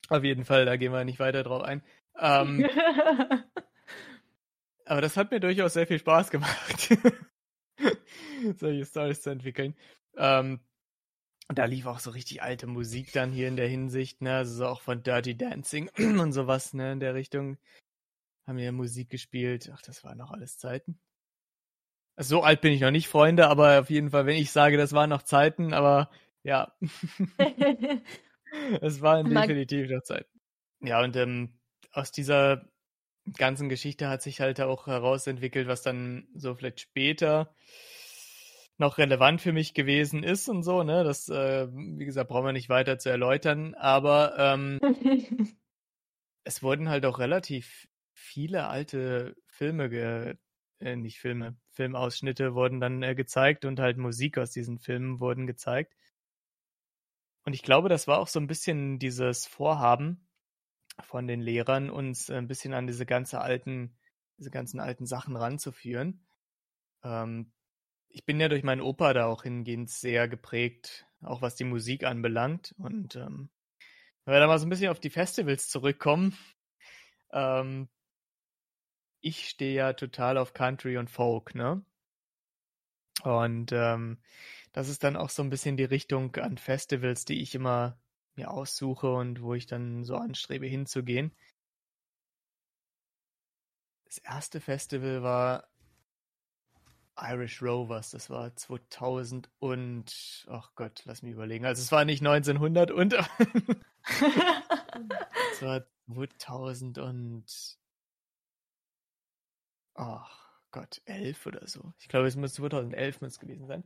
Auf jeden Fall, da gehen wir nicht weiter drauf ein. Ähm, aber das hat mir durchaus sehr viel Spaß gemacht, solche Stories zu entwickeln. Ähm, und da lief auch so richtig alte Musik dann hier in der Hinsicht, ne? Also so auch von Dirty Dancing und sowas, ne? In der Richtung haben wir Musik gespielt. Ach, das waren noch alles Zeiten. Also so alt bin ich noch nicht, Freunde, aber auf jeden Fall, wenn ich sage, das waren noch Zeiten, aber ja. es waren definitiv noch Zeiten. Ja, und ähm, aus dieser ganzen Geschichte hat sich halt auch herausentwickelt, was dann so vielleicht später noch relevant für mich gewesen ist und so, ne? Das, äh, wie gesagt, brauchen wir nicht weiter zu erläutern, aber ähm, es wurden halt auch relativ viele alte Filme, ge äh, nicht Filme, Filmausschnitte wurden dann äh, gezeigt und halt Musik aus diesen Filmen wurden gezeigt. Und ich glaube, das war auch so ein bisschen dieses Vorhaben, von den Lehrern, uns ein bisschen an diese ganze alten, diese ganzen alten Sachen ranzuführen. Ähm, ich bin ja durch meinen Opa da auch hingehend sehr geprägt, auch was die Musik anbelangt. Und ähm, wenn wir da mal so ein bisschen auf die Festivals zurückkommen, ähm, ich stehe ja total auf Country und Folk, ne? Und ähm, das ist dann auch so ein bisschen die Richtung an Festivals, die ich immer mir aussuche und wo ich dann so anstrebe hinzugehen. Das erste Festival war Irish Rovers, das war 2000 und, ach Gott, lass mich überlegen. Also es war nicht 1900 und, es war 2000 und, ach Gott, 11 oder so. Ich glaube, es muss 2011 muss es gewesen sein.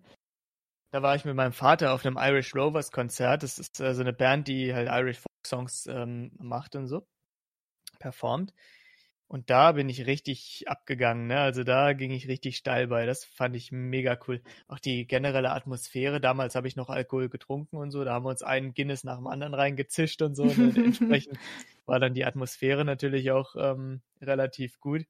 Da war ich mit meinem Vater auf einem Irish Rovers Konzert. Das ist äh, so eine Band, die halt Irish Folk Songs ähm, macht und so, performt. Und da bin ich richtig abgegangen, ne? Also da ging ich richtig steil bei. Das fand ich mega cool. Auch die generelle Atmosphäre. Damals habe ich noch Alkohol getrunken und so. Da haben wir uns einen Guinness nach dem anderen reingezischt und so. Und ne? entsprechend war dann die Atmosphäre natürlich auch ähm, relativ gut.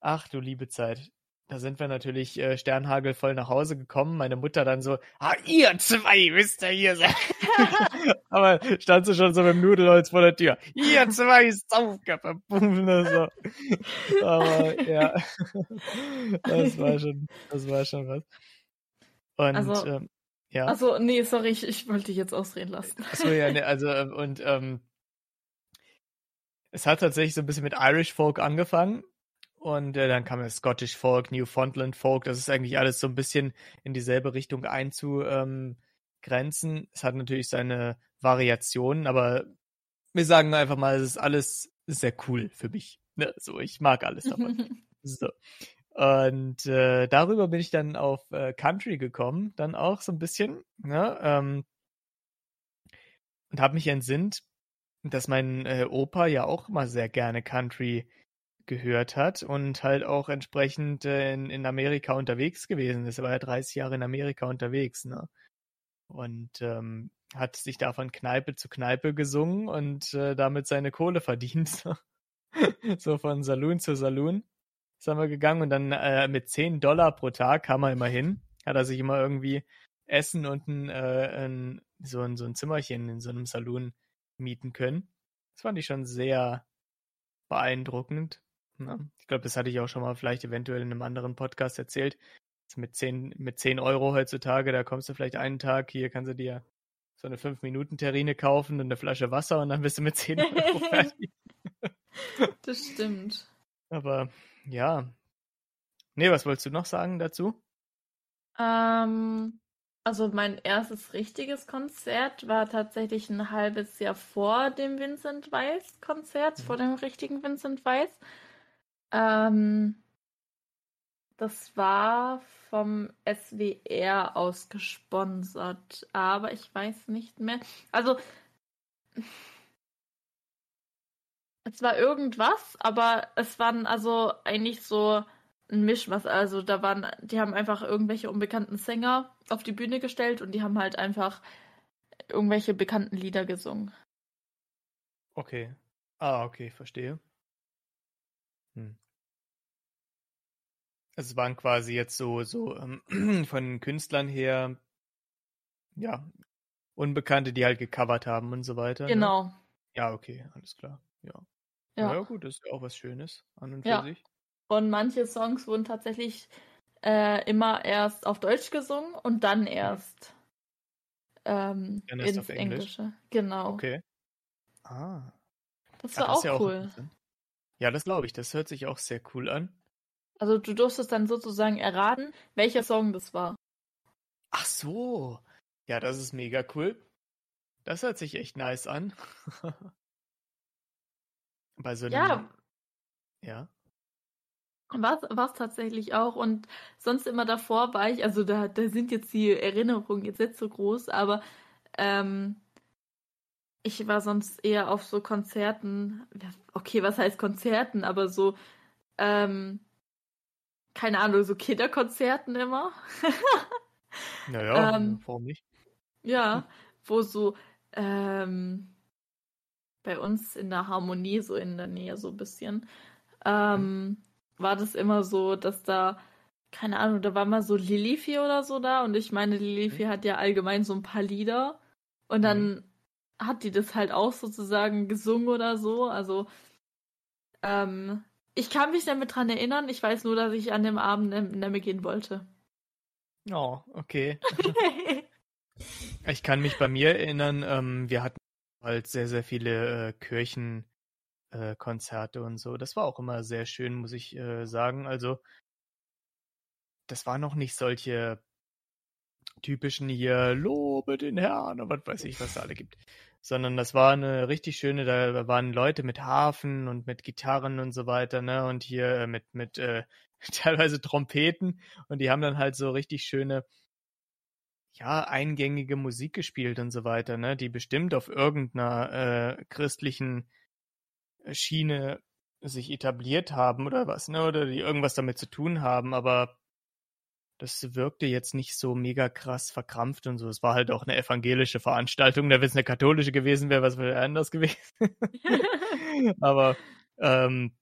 Ach du liebe Zeit. Da sind wir natürlich äh, sternhagelvoll nach Hause gekommen. Meine Mutter dann so, ah, ihr zwei müsst ihr hier sein. Aber stand sie schon so mit dem Nudelholz vor der Tür. Ihr zwei Saufköpfe. so. Aber ja, das war schon, das war schon was. Und also, ähm, ja. Also, nee, sorry, ich, ich wollte dich jetzt ausreden lassen. Achso, ja, nee, also, ähm, und ähm, es hat tatsächlich so ein bisschen mit Irish Folk angefangen und äh, dann kam der Scottish Folk, Newfoundland Folk. Das ist eigentlich alles so ein bisschen in dieselbe Richtung einzugrenzen. Es hat natürlich seine Variationen, aber wir sagen einfach mal, es ist alles sehr cool für mich. Ne? So, ich mag alles davon. so. Und äh, darüber bin ich dann auf äh, Country gekommen, dann auch so ein bisschen, ne? Ähm, und habe mich entsinnt, dass mein äh, Opa ja auch immer sehr gerne Country gehört hat und halt auch entsprechend äh, in, in Amerika unterwegs gewesen ist. Er war ja 30 Jahre in Amerika unterwegs, ne? Und ähm, hat sich da von Kneipe zu Kneipe gesungen und äh, damit seine Kohle verdient. so von Saloon zu Saloon sind wir gegangen und dann äh, mit 10 Dollar pro Tag kam er immer hin. Hat er sich immer irgendwie Essen und ein, äh, ein, so, ein, so ein Zimmerchen in so einem Saloon mieten können. Das fand ich schon sehr beeindruckend. Ja, ich glaube, das hatte ich auch schon mal vielleicht eventuell in einem anderen Podcast erzählt. Mit 10, mit 10 Euro heutzutage, da kommst du vielleicht einen Tag, hier kannst du dir so eine 5-Minuten-Terrine kaufen und eine Flasche Wasser und dann bist du mit 10 Euro fertig. das stimmt. Aber ja. Nee, was wolltest du noch sagen dazu? Ähm, also mein erstes richtiges Konzert war tatsächlich ein halbes Jahr vor dem Vincent Weiss Konzert, mhm. vor dem richtigen Vincent Weiss. Ähm, das war vom SWR aus gesponsert, aber ich weiß nicht mehr. Also es war irgendwas, aber es waren also eigentlich so ein Mischmasch. Also da waren, die haben einfach irgendwelche unbekannten Sänger auf die Bühne gestellt und die haben halt einfach irgendwelche bekannten Lieder gesungen. Okay. Ah, okay, verstehe. Hm. Es waren quasi jetzt so, so ähm, von Künstlern her, ja, Unbekannte, die halt gecovert haben und so weiter. Ne? Genau. Ne? Ja, okay, alles klar. Ja. Ja. ja, gut, das ist ja auch was Schönes an und für ja. sich. Und manche Songs wurden tatsächlich äh, immer erst auf Deutsch gesungen und dann erst ähm, dann erst ins auf Englisch. Englische. Genau. Okay. Ah. Das war Ach, das auch ja cool. Auch ja, das glaube ich. Das hört sich auch sehr cool an. Also du durftest dann sozusagen erraten, welcher Song das war. Ach so. Ja, das ist mega cool. Das hört sich echt nice an. Bei so einem. Ja. Ja. War es tatsächlich auch. Und sonst immer davor war ich, also da, da sind jetzt die Erinnerungen jetzt nicht so groß, aber ähm, ich war sonst eher auf so Konzerten. Okay, was heißt Konzerten? Aber so, ähm, keine Ahnung, so Kinderkonzerten immer. naja, ähm, warum nicht? Ja, wo so ähm, bei uns in der Harmonie, so in der Nähe so ein bisschen, ähm, war das immer so, dass da, keine Ahnung, da war mal so Lilifi oder so da und ich meine, Lilifi mhm. hat ja allgemein so ein paar Lieder und dann mhm. hat die das halt auch sozusagen gesungen oder so, also ähm, ich kann mich damit dran erinnern, ich weiß nur, dass ich an dem Abend Nemme gehen wollte. Oh, okay. ich kann mich bei mir erinnern, ähm, wir hatten halt sehr, sehr viele äh, Kirchenkonzerte äh, und so. Das war auch immer sehr schön, muss ich äh, sagen. Also, das war noch nicht solche typischen hier, lobe den Herrn und was weiß ich, was da alle gibt. Sondern das war eine richtig schöne, da waren Leute mit Hafen und mit Gitarren und so weiter, ne? Und hier äh, mit, mit äh, teilweise Trompeten und die haben dann halt so richtig schöne ja, eingängige Musik gespielt und so weiter, ne, die bestimmt auf irgendeiner äh, christlichen äh, Schiene sich etabliert haben oder was, ne, oder die irgendwas damit zu tun haben, aber das wirkte jetzt nicht so mega krass verkrampft und so. Es war halt auch eine evangelische Veranstaltung. Da wenn es eine katholische gewesen wäre, was wäre anders gewesen. aber ähm,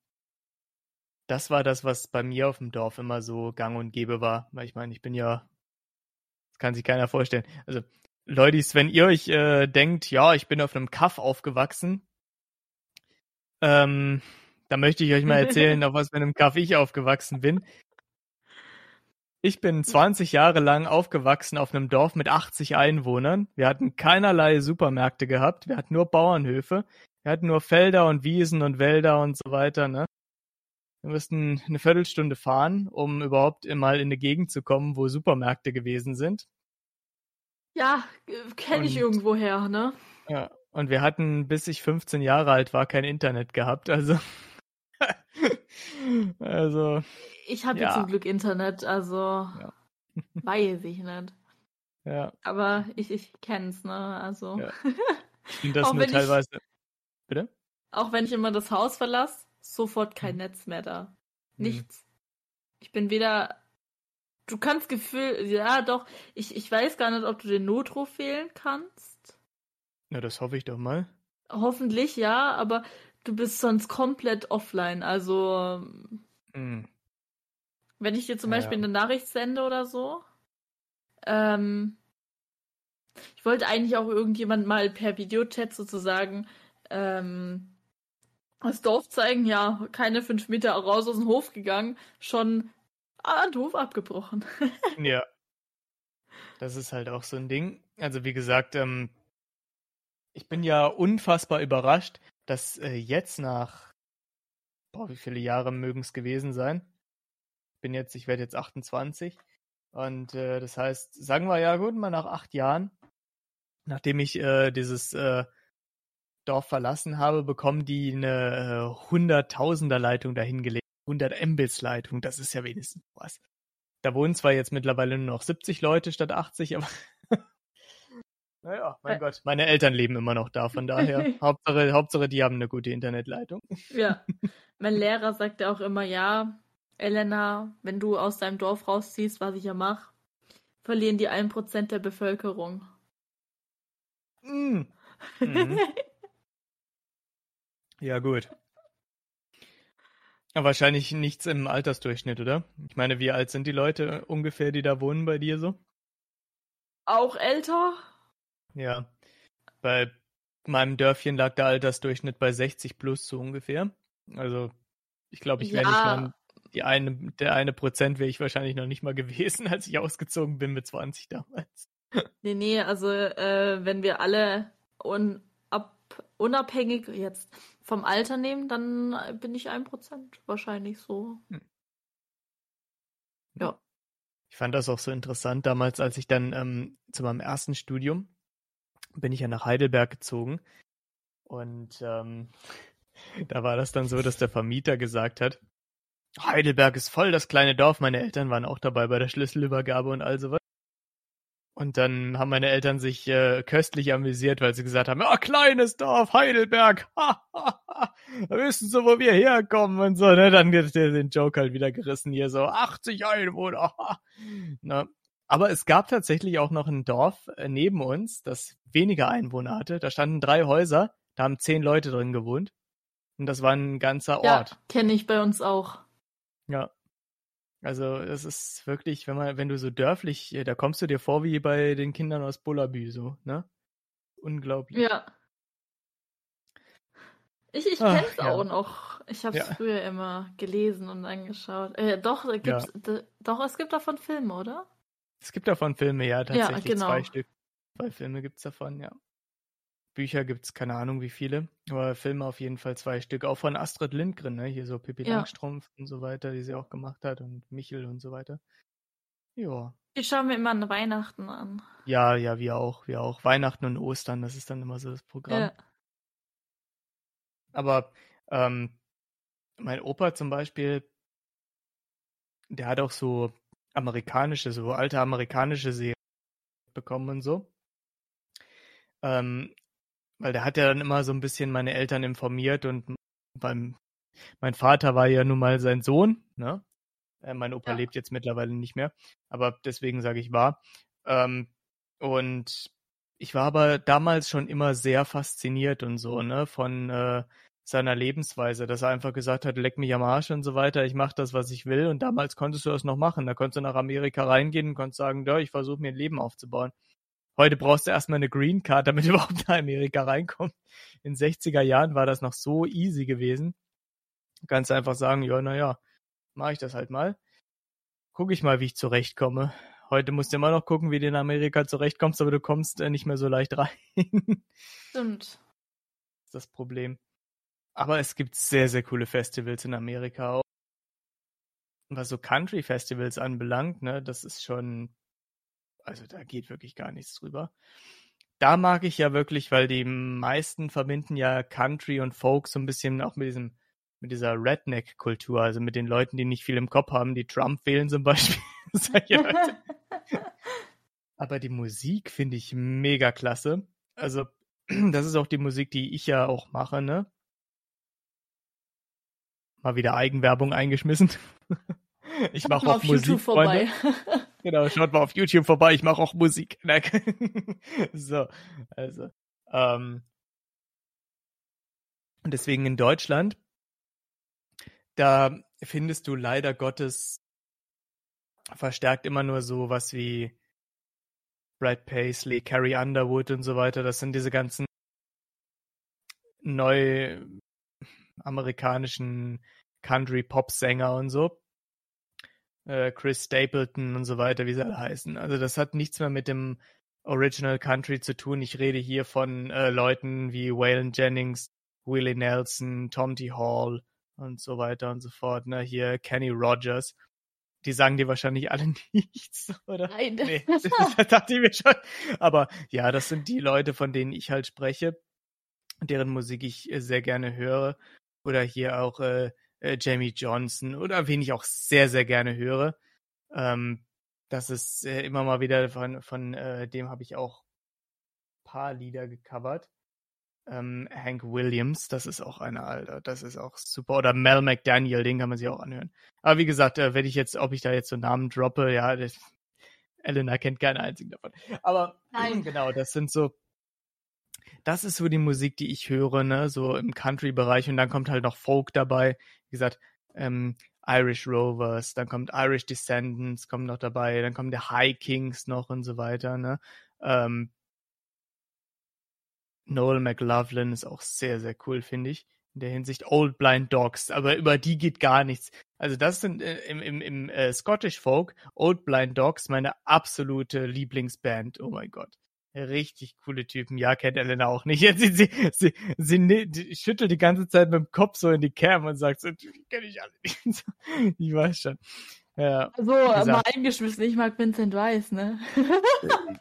das war das, was bei mir auf dem Dorf immer so gang und gäbe war. Weil ich meine, ich bin ja kann sich keiner vorstellen. Also, Leute, wenn ihr euch äh, denkt, ja, ich bin auf einem Kaff aufgewachsen, ähm, da möchte ich euch mal erzählen, auf was für einem Kaff ich aufgewachsen bin. Ich bin 20 Jahre lang aufgewachsen auf einem Dorf mit 80 Einwohnern. Wir hatten keinerlei Supermärkte gehabt. Wir hatten nur Bauernhöfe. Wir hatten nur Felder und Wiesen und Wälder und so weiter, ne? Wir mussten eine Viertelstunde fahren, um überhaupt mal in eine Gegend zu kommen, wo Supermärkte gewesen sind. Ja, kenne ich irgendwoher, ne? Ja, und wir hatten, bis ich 15 Jahre alt war, kein Internet gehabt, also. also. Ich habe Ja. ja zum Glück Internet, also Ja. weiß ich nicht. Ja, Aber ich, ich kenn's, ne? Also. Ja. ich finde das Auch nur wenn ich- teilweise. Bitte? Auch wenn ich immer das Haus verlasse, sofort kein Hm. Netz mehr da. Hm. Nichts. Ich bin weder. Du kannst Gefühl. Ja, doch. Ich, ich weiß gar nicht, ob du den Notruf wählen kannst. Na, das hoffe ich doch mal. Hoffentlich ja, aber du bist sonst komplett offline. Also, Hm. wenn ich dir zum Ja, Beispiel ja. eine Nachricht sende oder so. Ähm, ich wollte eigentlich auch irgendjemand mal per Videochat sozusagen ähm, das Dorf zeigen. Ja, keine fünf Meter raus aus dem Hof gegangen. Schon ah, den Hof abgebrochen. Ja. Das ist halt auch so ein Ding. Also wie gesagt, ähm, ich bin ja unfassbar überrascht, dass äh, jetzt nach, boah, wie viele Jahre mögen es gewesen sein? Ich bin jetzt, ich werde jetzt 28. Und äh, das heißt, sagen wir ja gut, mal nach acht Jahren, nachdem ich äh, dieses äh, Dorf verlassen habe, bekommen die eine äh, Hunderttausender Leitung dahingelegt. 100 Mbits Leitung, das ist ja wenigstens was. Da wohnen zwar jetzt mittlerweile nur noch 70 Leute statt 80, aber naja, mein Ä- Gott, meine Eltern leben immer noch da, von daher Hauptsache, Hauptsache, die haben eine gute Internetleitung. ja. Mein Lehrer sagte auch immer, ja, Elena, wenn du aus deinem Dorf rausziehst, was ich ja mache, verlieren die 1% der Bevölkerung. Mm. Mhm. Ja, gut. Aber wahrscheinlich nichts im Altersdurchschnitt, oder? Ich meine, wie alt sind die Leute ungefähr, die da wohnen bei dir so? auch älter? Ja. Bei meinem Dörfchen lag der Altersdurchschnitt bei 60 plus so ungefähr. Also, ich glaube, ich wäre nicht mal die eine, der eine Prozent wäre ich wahrscheinlich noch nicht mal gewesen, als ich ausgezogen bin mit 20 damals. Nee, nee, also äh, wenn wir alle un ab unabhängig jetzt vom Alter nehmen, dann bin ich 1% wahrscheinlich so. Ja. Ich fand das auch so interessant damals, als ich dann ähm, zu meinem ersten Studium bin ich ja nach Heidelberg gezogen und ähm, da war das dann so, dass der Vermieter gesagt hat, Heidelberg ist voll das kleine Dorf. Meine Eltern waren auch dabei bei der Schlüsselübergabe und all sowas. Und dann haben meine Eltern sich äh, köstlich amüsiert, weil sie gesagt haben, ah, kleines Dorf, Heidelberg, ha, ha, ha, wissen sie, wo wir herkommen und so, ne? Dann wird der den Joke halt wieder gerissen hier, so 80 Einwohner, ha. Na, aber es gab tatsächlich auch noch ein Dorf äh, neben uns, das weniger Einwohner hatte. Da standen drei Häuser, da haben zehn Leute drin gewohnt. Und das war ein ganzer Ja, Ort. kenne ich bei uns auch. Ja. Also es ist wirklich, wenn man, wenn du so dörflich, äh, da kommst du dir vor wie bei den Kindern aus Bullabü, so, ne? Unglaublich. Ja. Ich, ich kenne es ja. auch noch. Ich habe es Ja. früher immer gelesen und angeschaut. Äh, doch, gibt's, da, doch, es gibt davon Filme, oder? Es gibt davon Filme, ja, tatsächlich genau. zwei Stück. Zwei Filme gibt's davon, ja. Bücher gibt's keine Ahnung wie viele, aber Filme auf jeden Fall zwei Stück. Auch von Astrid Lindgren, ne? Hier so Pippi Ja. Langstrumpf und so weiter, die sie auch gemacht hat und Michel und so weiter. Ja. Die schauen wir immer an Weihnachten an. Ja, ja, wir auch, wir auch. Weihnachten und Ostern, das ist dann immer so das Programm. Ja. Aber ähm, mein Opa zum Beispiel, der hat auch so amerikanische, so alte amerikanische Serien bekommen und so. Ähm, weil der hat ja dann immer so ein bisschen meine Eltern informiert und beim, mein Vater war ja nun mal sein Sohn, ne? Äh, mein Opa Ja. lebt jetzt mittlerweile nicht mehr, aber deswegen sage ich war. Ähm, und ich war aber damals schon immer sehr fasziniert und so, ne, von äh, seiner Lebensweise, dass er einfach gesagt hat, leck mich am Arsch und so weiter, ich mache das, was ich will. Und damals konntest du das noch machen. Da konntest du nach Amerika reingehen und konntest sagen, ja, ich versuche mir ein Leben aufzubauen. Heute brauchst du erstmal eine Green Card, damit du überhaupt nach Amerika reinkommst. In 60er Jahren war das noch so easy gewesen. Du kannst einfach sagen, ja, naja, mache ich das halt mal. Guck ich mal, wie ich zurechtkomme. Heute musst du immer noch gucken, wie du in Amerika zurechtkommst, aber du kommst äh, nicht mehr so leicht rein. Stimmt. ist das Problem. Aber es gibt sehr, sehr coole Festivals in Amerika auch. Was so Country-Festivals anbelangt, ne, das ist schon, also da geht wirklich gar nichts drüber. Da mag ich ja wirklich, weil die meisten verbinden ja Country und Folk so ein bisschen auch mit diesem mit dieser Redneck-Kultur, also mit den Leuten, die nicht viel im Kopf haben, die Trump wählen zum Beispiel. Aber die Musik finde ich mega klasse. Also, das ist auch die Musik, die ich ja auch mache, ne? Mal wieder Eigenwerbung eingeschmissen. Ich mache auch auf Musik, YouTube Freunde. vorbei. Genau, schaut mal auf YouTube vorbei, ich mache auch Musik. so, also. Ähm, und deswegen in Deutschland, da findest du leider Gottes verstärkt immer nur so was wie Brad Paisley, Carrie Underwood und so weiter. Das sind diese ganzen neu amerikanischen Country-Pop-Sänger und so. Äh, Chris Stapleton und so weiter, wie sie alle heißen. Also das hat nichts mehr mit dem Original Country zu tun. Ich rede hier von äh, Leuten wie Waylon Jennings, Willie Nelson, Tom T. Hall und so weiter und so fort. Ne? Hier Kenny Rogers. Die sagen dir wahrscheinlich alle nichts, oder? Nein. Nee, das dachte ich mir schon. Aber ja, das sind die Leute, von denen ich halt spreche, deren Musik ich äh, sehr gerne höre. Oder hier auch äh, äh, Jamie Johnson oder wen ich auch sehr, sehr gerne höre. Ähm, das ist äh, immer mal wieder von, von äh, dem habe ich auch paar Lieder gecovert. Ähm, Hank Williams, das ist auch einer, Alter, das ist auch super. Oder Mel McDaniel, den kann man sich auch anhören. Aber wie gesagt, äh, wenn ich jetzt, ob ich da jetzt so Namen droppe, ja, das, Elena kennt keinen einzigen davon. Aber Nein. genau, das sind so, das ist so die Musik, die ich höre, ne, so im Country-Bereich und dann kommt halt noch Folk dabei. Wie gesagt, ähm, Irish Rovers, dann kommt Irish Descendants, kommt noch dabei, dann kommen der High Kings noch und so weiter, ne. Ähm, Noel McLaughlin ist auch sehr, sehr cool, finde ich. In der Hinsicht Old Blind Dogs, aber über die geht gar nichts. Also das sind äh, im, im, im äh, Scottish Folk Old Blind Dogs meine absolute Lieblingsband. Oh mein Gott. Richtig coole Typen. Ja, kennt Elena auch nicht. Sie, sie, sie, sie, schüttelt die ganze Zeit mit dem Kopf so in die Cam und sagt so, die kenne ich alle nicht. ich weiß schon. Ja, Also, gesagt. mal eingeschmissen, ich mag Vincent Weiss, ne?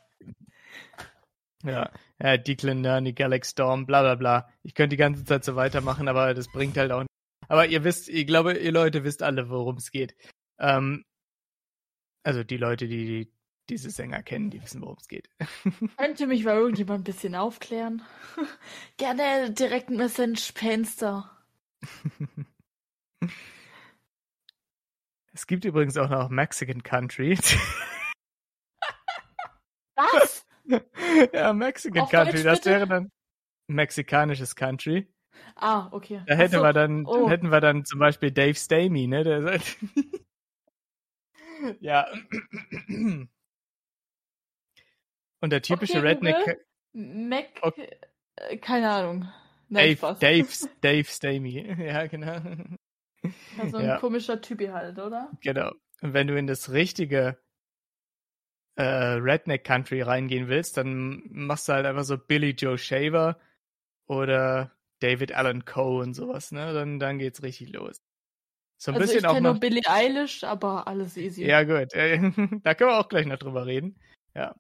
ja. Ja, Declan Nerney, Galax Storm, bla bla bla. Ich könnte die ganze Zeit so weitermachen, aber das bringt halt auch nicht. Aber ihr wisst, ich glaube, ihr Leute wisst alle, worum es geht. Ähm, also die Leute, die, die diese Sänger kennen, die wissen, worum es geht. Könnte mich mal irgendjemand ein bisschen aufklären? Gerne direkt Message Penster. Es gibt übrigens auch noch Mexican Country. Was? ja, Mexican Auf Country, Deutsch, das bitte? wäre dann mexikanisches Country. Ah, okay. Da hätten so. wir dann, Oh. hätten wir dann zum Beispiel Dave Stamey, ne? Der sagt, ja. Und der typische Okay, Redneck. Mac. Okay. äh, Keine Ahnung. Nein, Dave, Spaß. Dave, Dave Stamey, ja genau, Also ein ja. komischer Typi halt, oder? genau. Und wenn du in das richtige äh, Redneck Country reingehen willst, dann machst du halt einfach so Billy Joe Shaver oder David Allen Coe und sowas, ne? Dann, dann geht's richtig los. So ein also bisschen ich auch noch. nur Billie Eilish, aber alles easy. Ja, gut. Da können wir auch gleich noch drüber reden. Ja.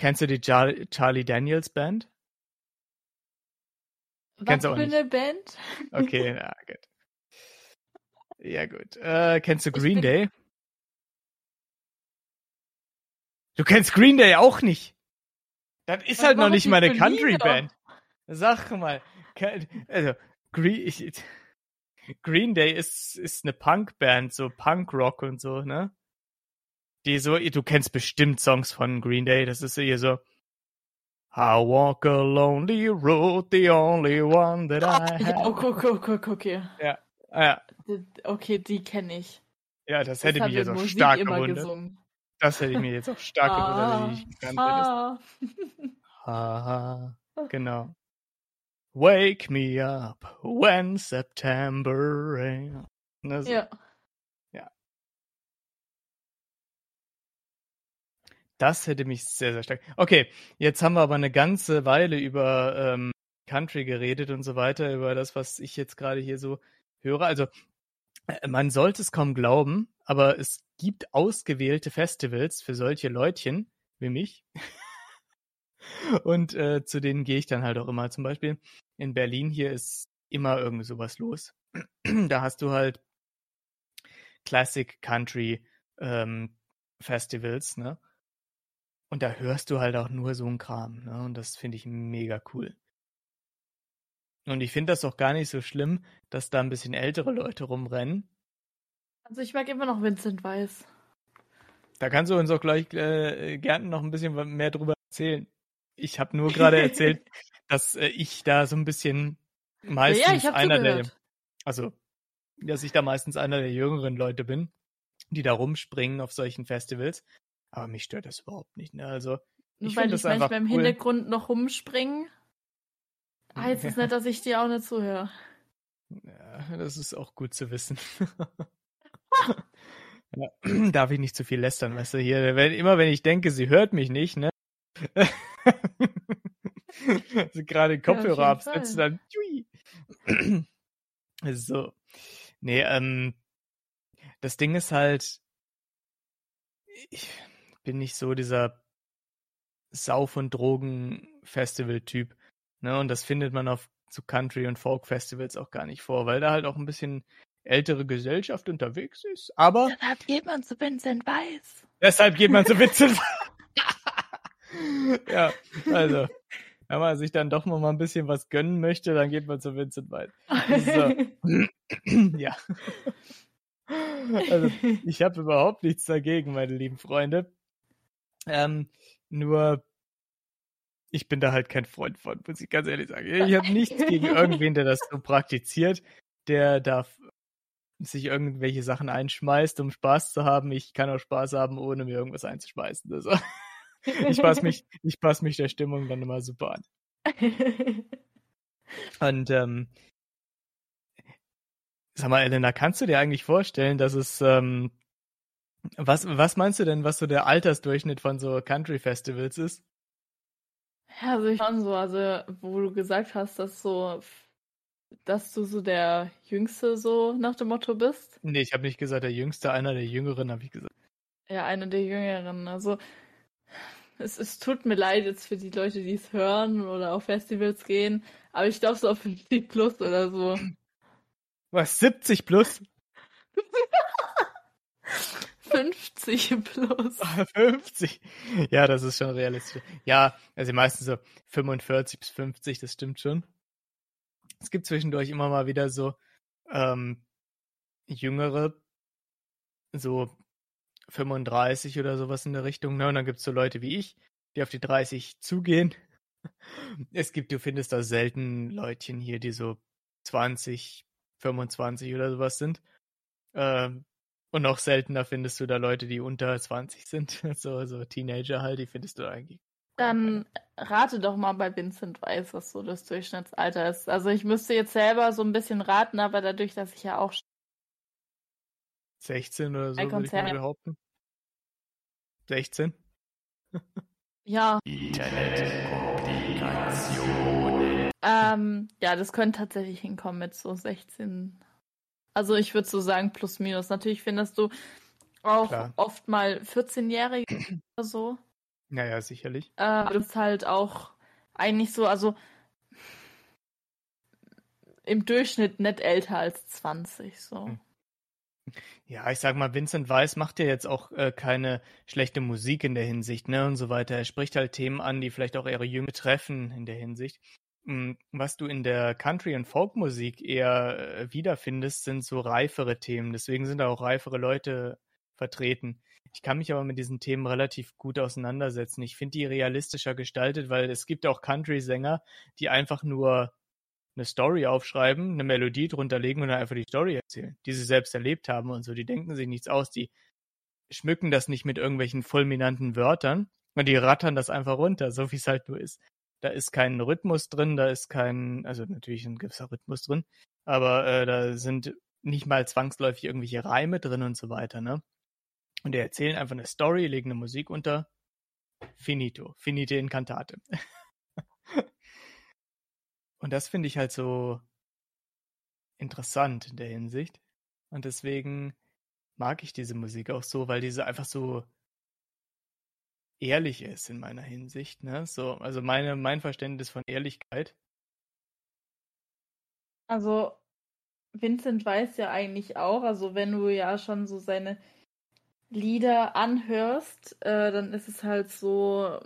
Kennst du die Char Charlie Daniels Band? Was kennst du auch für nicht. eine Band? Okay, ja, gut. Ja, gut. Äh, kennst du Green Day? Du kennst Green Day auch nicht. Das ist Was halt noch nicht mal eine? Country-Band. Sag mal. Also, Green, ich, Green Day ist, ist eine Punk-Band, so Punk-Rock und so, ne? Die so, du kennst bestimmt Songs von Green Day, das ist hier so I walk a lonely road, the only one that I Ja, have. okay, okay, okay, okay. Ah, ja, Die- Okay, die kenne ich. ja, das Das hätte mich jetzt auch Musik stark gewundert. Das hätte ich mir jetzt auch stark gewundert, wenn ich nicht gekannt hätte. Ah. Haha, genau. Wake me up when September rain. So. Ja. Das hätte mich sehr, sehr stark. Okay, jetzt haben wir aber eine ganze Weile über ähm, Country geredet und so weiter, über das, was ich jetzt gerade hier so höre. Also, äh, man sollte es kaum glauben, aber es gibt ausgewählte Festivals für solche Leutchen wie mich. und äh, zu denen gehe ich dann halt auch immer. Zum Beispiel in Berlin hier ist immer irgend sowas los. da hast du halt Classic Country ähm, Festivals, ne? Und da hörst du halt auch nur so einen Kram, ne? Und das finde ich mega cool. Und ich finde das auch gar nicht so schlimm, dass da ein bisschen ältere Leute rumrennen. Also ich mag immer noch Vincent Weiss. Da kannst du uns auch gleich äh, gerne noch ein bisschen mehr drüber erzählen. Ich habe nur gerade erzählt, dass äh, ich da so ein bisschen meistens ja, einer der, also dass ich da meistens einer der jüngeren Leute bin, die da rumspringen auf solchen Festivals. Aber mich stört das überhaupt nicht. Ne? Also Nur ich weil ich manchmal im cool. Hintergrund noch rumspringen. Heißt es nicht, dass ich dir auch nicht zuhöre. Ja, das ist auch gut zu wissen. ja, darf ich nicht zu viel lästern, weißt du, hier, wenn, immer wenn ich denke, sie hört mich nicht, ne? also gerade den Ja, Kopfhörer jeden absetzen, dann tschui. so. Nee, ähm, das Ding ist halt, ich bin nicht so dieser Sauf- und Drogen-Festival-Typ. Ne? Und das findet man auf so Country- und Folk-Festivals auch gar nicht vor, weil da halt auch ein bisschen ältere Gesellschaft unterwegs ist. Aber Deshalb geht man zu Vincent Weiss. deshalb geht man zu Vincent. ja, also, wenn man sich dann doch mal ein bisschen was gönnen möchte, dann geht man zu Vincent Weiss. So. ja. Also, ich habe überhaupt nichts dagegen, meine lieben Freunde. Ähm, nur, ich bin da halt kein Freund von, muss ich ganz ehrlich sagen. Ich habe nichts gegen irgendwen, der das so praktiziert. Der darf sich irgendwelche Sachen einschmeißt, um Spaß zu haben. Ich kann auch Spaß haben, ohne mir irgendwas einzuschmeißen. Also, ich passe mich, ich passe mich der Stimmung dann immer super an. Und ähm, sag mal, Elena, kannst du dir eigentlich vorstellen, dass es ähm, was, was meinst du denn, was so der Altersdurchschnitt von so Country-Festivals ist? Ja, also ich schon so, also wo du gesagt hast, dass so, dass du so der Jüngste so nach dem Motto bist. Nee, ich habe nicht gesagt, der Jüngste, einer der Jüngeren, habe ich gesagt. Ja, eine der Jüngeren. Also es, es tut mir leid jetzt für die Leute, die es hören oder auf Festivals gehen, aber ich glaube so auf 50 plus oder so. Was, 70 plus? 50 plus. 50? Ja, das ist schon realistisch. Ja, also meistens so 45 bis 50, das stimmt schon. Es gibt zwischendurch immer mal wieder so ähm, jüngere, so 35 oder sowas in der Richtung. Ne? Und dann gibt es so Leute wie ich, die auf die 30 zugehen. Es gibt, du findest da selten Leutchen hier, die so 20, 25 oder sowas sind. Ähm, und noch seltener findest du da Leute, die unter 20 sind. So, so Teenager halt, die findest du eigentlich. Dann rate doch mal bei Vincent Weiss, was so das Durchschnittsalter ist. Also ich müsste jetzt selber so ein bisschen raten, aber dadurch, dass ich ja auch 16 oder so, würde ich mal behaupten. 16? ja, Internetkommunikation. ähm, ja, das könnte tatsächlich hinkommen mit so 16. Also ich würde so sagen plus minus. Natürlich findest du auch Klar. oft mal 14-Jährige oder so. Naja, sicherlich. Äh, aber das ist halt auch eigentlich so, also im Durchschnitt nicht älter als 20, so. Hm. Ja, ich sag mal, Vincent Weiss macht ja jetzt auch äh, keine schlechte Musik in der Hinsicht, ne, und so weiter. Er spricht halt Themen an, die vielleicht auch eher Jünger betreffen in der Hinsicht. Mm, Was du in der Country- und Folkmusik eher äh, wiederfindest, sind so reifere Themen. Deswegen sind da auch reifere Leute vertreten. Ich kann mich aber mit diesen Themen relativ gut auseinandersetzen. Ich finde die realistischer gestaltet, weil es gibt auch Country-Sänger, die einfach nur eine Story aufschreiben, eine Melodie drunter legen und dann einfach die Story erzählen, die sie selbst erlebt haben und so. Die denken sich nichts aus, die schmücken das nicht mit irgendwelchen fulminanten Wörtern und die rattern das einfach runter, so wie es halt nur ist. Da ist kein Rhythmus drin, da ist kein, also natürlich ein gewisser Rhythmus drin, aber äh, da sind nicht mal zwangsläufig irgendwelche Reime drin und so weiter, ne? Und die erzählen einfach eine Story, legen eine Musik unter, finito, finite in cantate. Und das finde ich halt so interessant in der Hinsicht. Und deswegen mag ich diese Musik auch so, weil diese einfach so ehrlich ist in meiner Hinsicht. Ne? So, also meine, mein Verständnis von Ehrlichkeit Also Vincent weiß ja eigentlich auch, also wenn du ja schon so seine Lieder anhörst, äh, dann ist es halt so,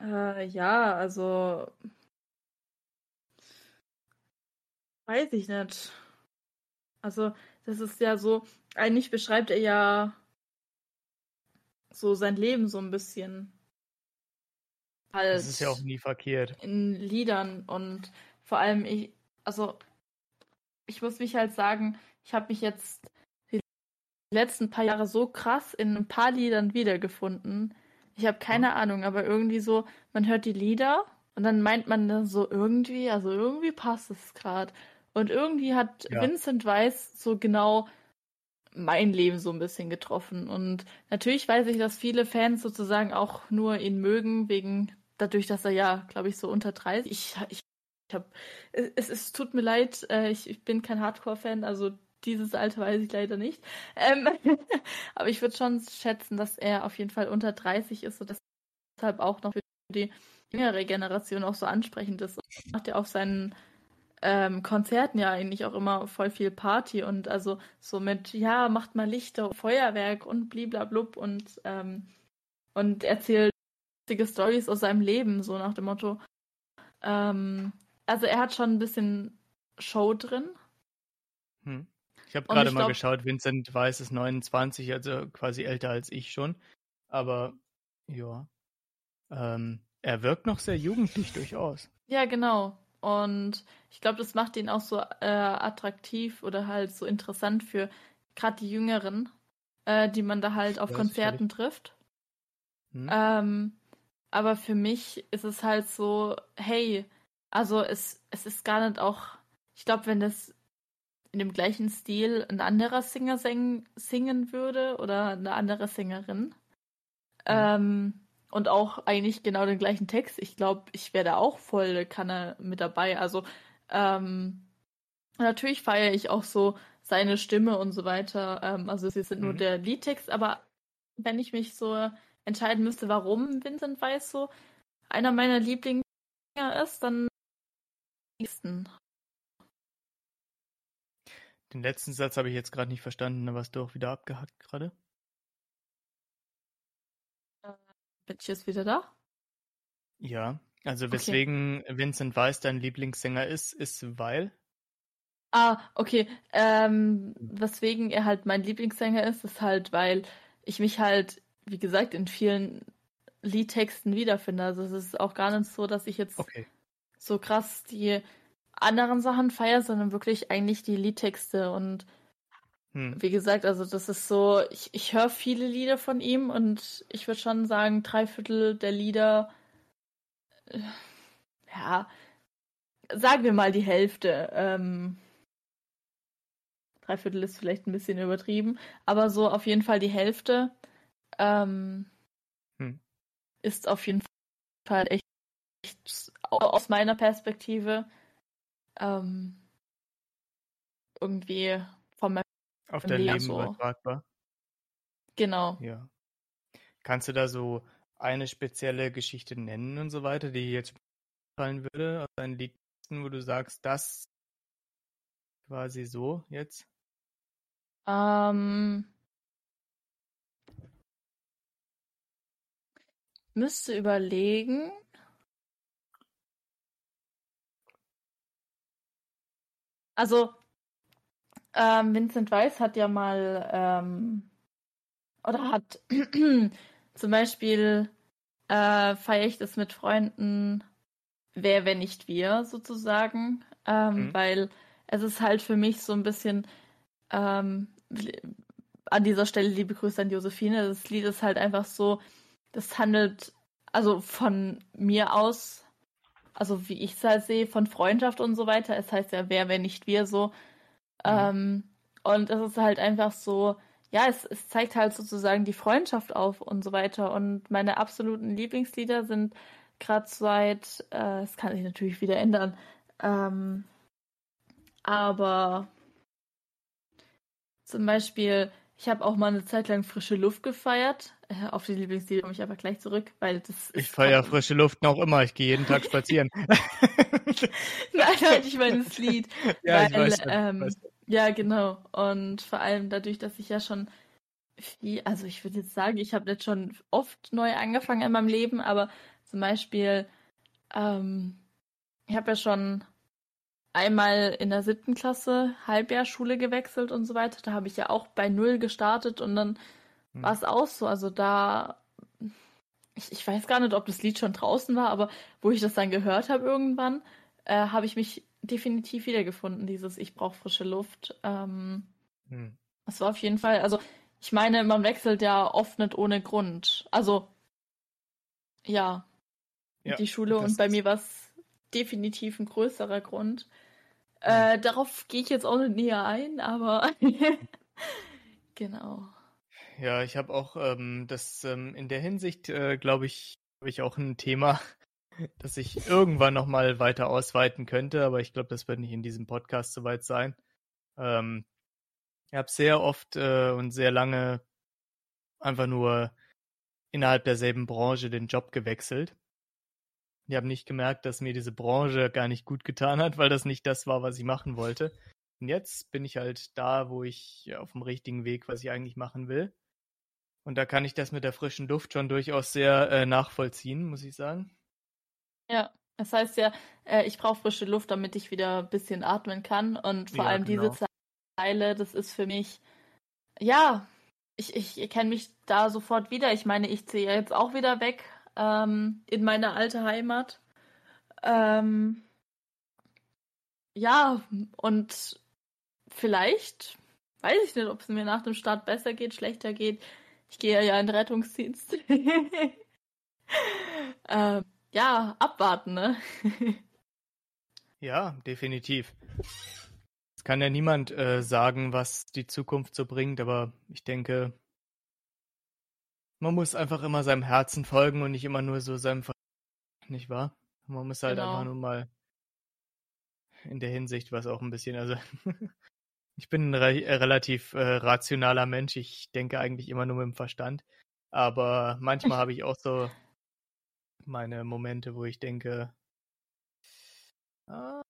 äh, ja, also weiß ich nicht. Also das ist ja so, eigentlich beschreibt er ja so sein Leben so ein bisschen. Halt das ist ja auch nie verkehrt. In Liedern und vor allem ich, also ich muss mich halt sagen, ich habe mich jetzt die letzten paar Jahre so krass in ein paar Liedern wiedergefunden. Ich habe keine ja. Ahnung, aber irgendwie so, man hört die Lieder und dann meint man dann so irgendwie, also irgendwie passt es gerade. Und irgendwie hat ja. Vincent Weiss so genau mein Leben so ein bisschen getroffen. Und natürlich weiß ich, dass viele Fans sozusagen auch nur ihn mögen, wegen dadurch, dass er ja, glaube ich, so unter 30. Ich, ich, ich habe, es, es tut mir leid, äh, ich, ich bin kein Hardcore-Fan, also dieses Alter weiß ich leider nicht. Ähm, aber ich würde schon schätzen, dass er auf jeden Fall unter 30 ist und deshalb auch noch für die jüngere Generation auch so ansprechend ist. Macht er auf seinen ähm, Konzerten ja eigentlich auch immer voll viel Party und also so mit, ja, macht mal Lichter, Feuerwerk und bliblablub und, ähm, und erzählt lustige Stories aus seinem Leben, so nach dem Motto. Ähm, also er hat schon ein bisschen Show drin. Hm. Ich habe gerade mal glaub, geschaut, Vincent Weiss ist 29, also quasi älter als ich schon. Aber ja, ähm, er wirkt noch sehr jugendlich durchaus. Ja, genau. Und ich glaube, das macht ihn auch so äh, attraktiv oder halt so interessant für gerade die Jüngeren, äh, die man da halt auf ja, Konzerten trifft. Hm. Ähm, aber für mich ist es halt so, hey, also es, es ist gar nicht auch, ich glaube, wenn das in dem gleichen Stil ein anderer Singer sing, singen würde oder eine andere Sängerin, mhm. ähm, und auch eigentlich genau den gleichen Text. Ich glaube, ich wäre da auch voll Kanne mit dabei. Also ähm, natürlich feiere ich auch so seine Stimme und so weiter. Ähm, also sie sind mhm. nur der Liedtext, aber wenn ich mich so entscheiden müsste, warum Vincent Weiss so einer meiner Lieblingssänger ist, dann nächsten. Den letzten Satz habe ich jetzt gerade nicht verstanden, da warst du auch wieder abgehackt gerade. Ich jetzt wieder da? Ja, also weswegen okay. Vincent Weiss dein Lieblingssänger ist, ist weil? Ah, okay. Ähm, weswegen er halt mein Lieblingssänger ist, ist halt, weil ich mich halt, wie gesagt, in vielen Liedtexten wiederfinde. Also es ist auch gar nicht so, dass ich jetzt okay. so krass die anderen Sachen feiere, sondern wirklich eigentlich die Liedtexte und hm. Wie gesagt, also das ist so, ich, ich höre viele Lieder von ihm und ich würde schon sagen, drei Viertel der Lieder, äh, ja, sagen wir mal die Hälfte. Ähm, drei Viertel ist vielleicht ein bisschen übertrieben, aber so auf jeden Fall die Hälfte ähm, hm. ist auf jeden Fall echt, echt aus meiner Perspektive ähm, irgendwie auf dein Leben so. übertragbar. Genau. Ja. Kannst du da so eine spezielle Geschichte nennen und so weiter, die jetzt fallen würde aus deinen Liedlisten, wo du sagst, das quasi so jetzt? Ähm, müsste überlegen. Also ähm, Vincent Weiss hat ja mal ähm, oder hat zum Beispiel äh, feiere ich das mit Freunden, wer, wenn nicht wir, sozusagen. Ähm, mhm. Weil es ist halt für mich so ein bisschen ähm, an dieser Stelle liebe Grüße an Josephine. Das Lied ist halt einfach so, das handelt also von mir aus, also wie ich es halt sehe, von Freundschaft und so weiter. Es heißt ja, wer, wenn nicht wir so. Mhm. Ähm, und es ist halt einfach so, ja, es, es zeigt halt sozusagen die Freundschaft auf und so weiter. Und meine absoluten Lieblingslieder sind gerade seit, äh, es kann sich natürlich wieder ändern, ähm, aber zum Beispiel, Ich habe auch mal eine Zeit lang frische Luft gefeiert. Äh, auf die Lieblingslieder komme ich aber gleich zurück, weil das Ich feiere frische Luft noch immer. Ich gehe jeden Tag spazieren. Nein, nein, ich meine das Lied. ja, weil, weiß, ähm, weiß. Ja, genau. Und vor allem dadurch, dass ich ja schon viel, also ich würde jetzt sagen, ich habe jetzt schon oft neu angefangen in meinem Leben, aber zum Beispiel, ähm, ich habe ja schon einmal in der siebten Klasse Halbjahrschule gewechselt und so weiter. Da habe ich ja auch bei Null gestartet und dann Hm. war es auch so. Also da, ich, ich weiß gar nicht, ob das Lied schon draußen war, aber wo ich das dann gehört habe irgendwann, äh, habe ich mich definitiv wiedergefunden, dieses Ich brauche frische Luft. Ähm, Hm. das war auf jeden Fall, also ich meine, man wechselt ja oft nicht ohne Grund. Also, ja, Ja, die Schule und bei mir war es definitiv ein größerer Grund. Äh, darauf gehe ich jetzt auch nicht näher ein, aber genau. Ja, ich habe auch ähm, das ähm, in der Hinsicht, äh, glaube ich, habe ich auch ein Thema, das ich irgendwann noch mal weiter ausweiten könnte, aber ich glaube, das wird nicht in diesem Podcast soweit sein. Ähm, ich habe sehr oft äh, und sehr lange einfach nur innerhalb derselben Branche den Job gewechselt. Ich habe nicht gemerkt, dass mir diese Branche gar nicht gut getan hat, weil das nicht das war, was ich machen wollte. Und jetzt bin ich halt da, wo ich auf dem richtigen Weg, was ich eigentlich machen will. Und da kann ich das mit der frischen Luft schon durchaus sehr äh, nachvollziehen, muss ich sagen. Ja, das heißt ja, äh, ich brauche frische Luft, damit ich wieder ein bisschen atmen kann. Und vor Ja, allem genau. diese Zeile, das ist für mich, ja, ich, ich erkenne mich da sofort wieder. Ich meine, ich ziehe jetzt auch wieder weg ähm, in meine alte Heimat. Ähm, ja, und vielleicht, weiß ich nicht, ob es mir nach dem Start besser geht, schlechter geht. Ich gehe ja in den Rettungsdienst. ähm, ja, abwarten, ne? Ja, definitiv. Es kann ja niemand äh, sagen, was die Zukunft so bringt, aber ich denke, man muss einfach immer seinem Herzen folgen und nicht immer nur so seinem Ver nicht wahr? Man muss halt Genau. einfach nur mal in der Hinsicht was auch ein bisschen, also ich bin ein re äh, relativ äh, rationaler Mensch, ich denke eigentlich immer nur mit dem Verstand, aber manchmal habe ich auch so meine Momente, wo ich denke, ah,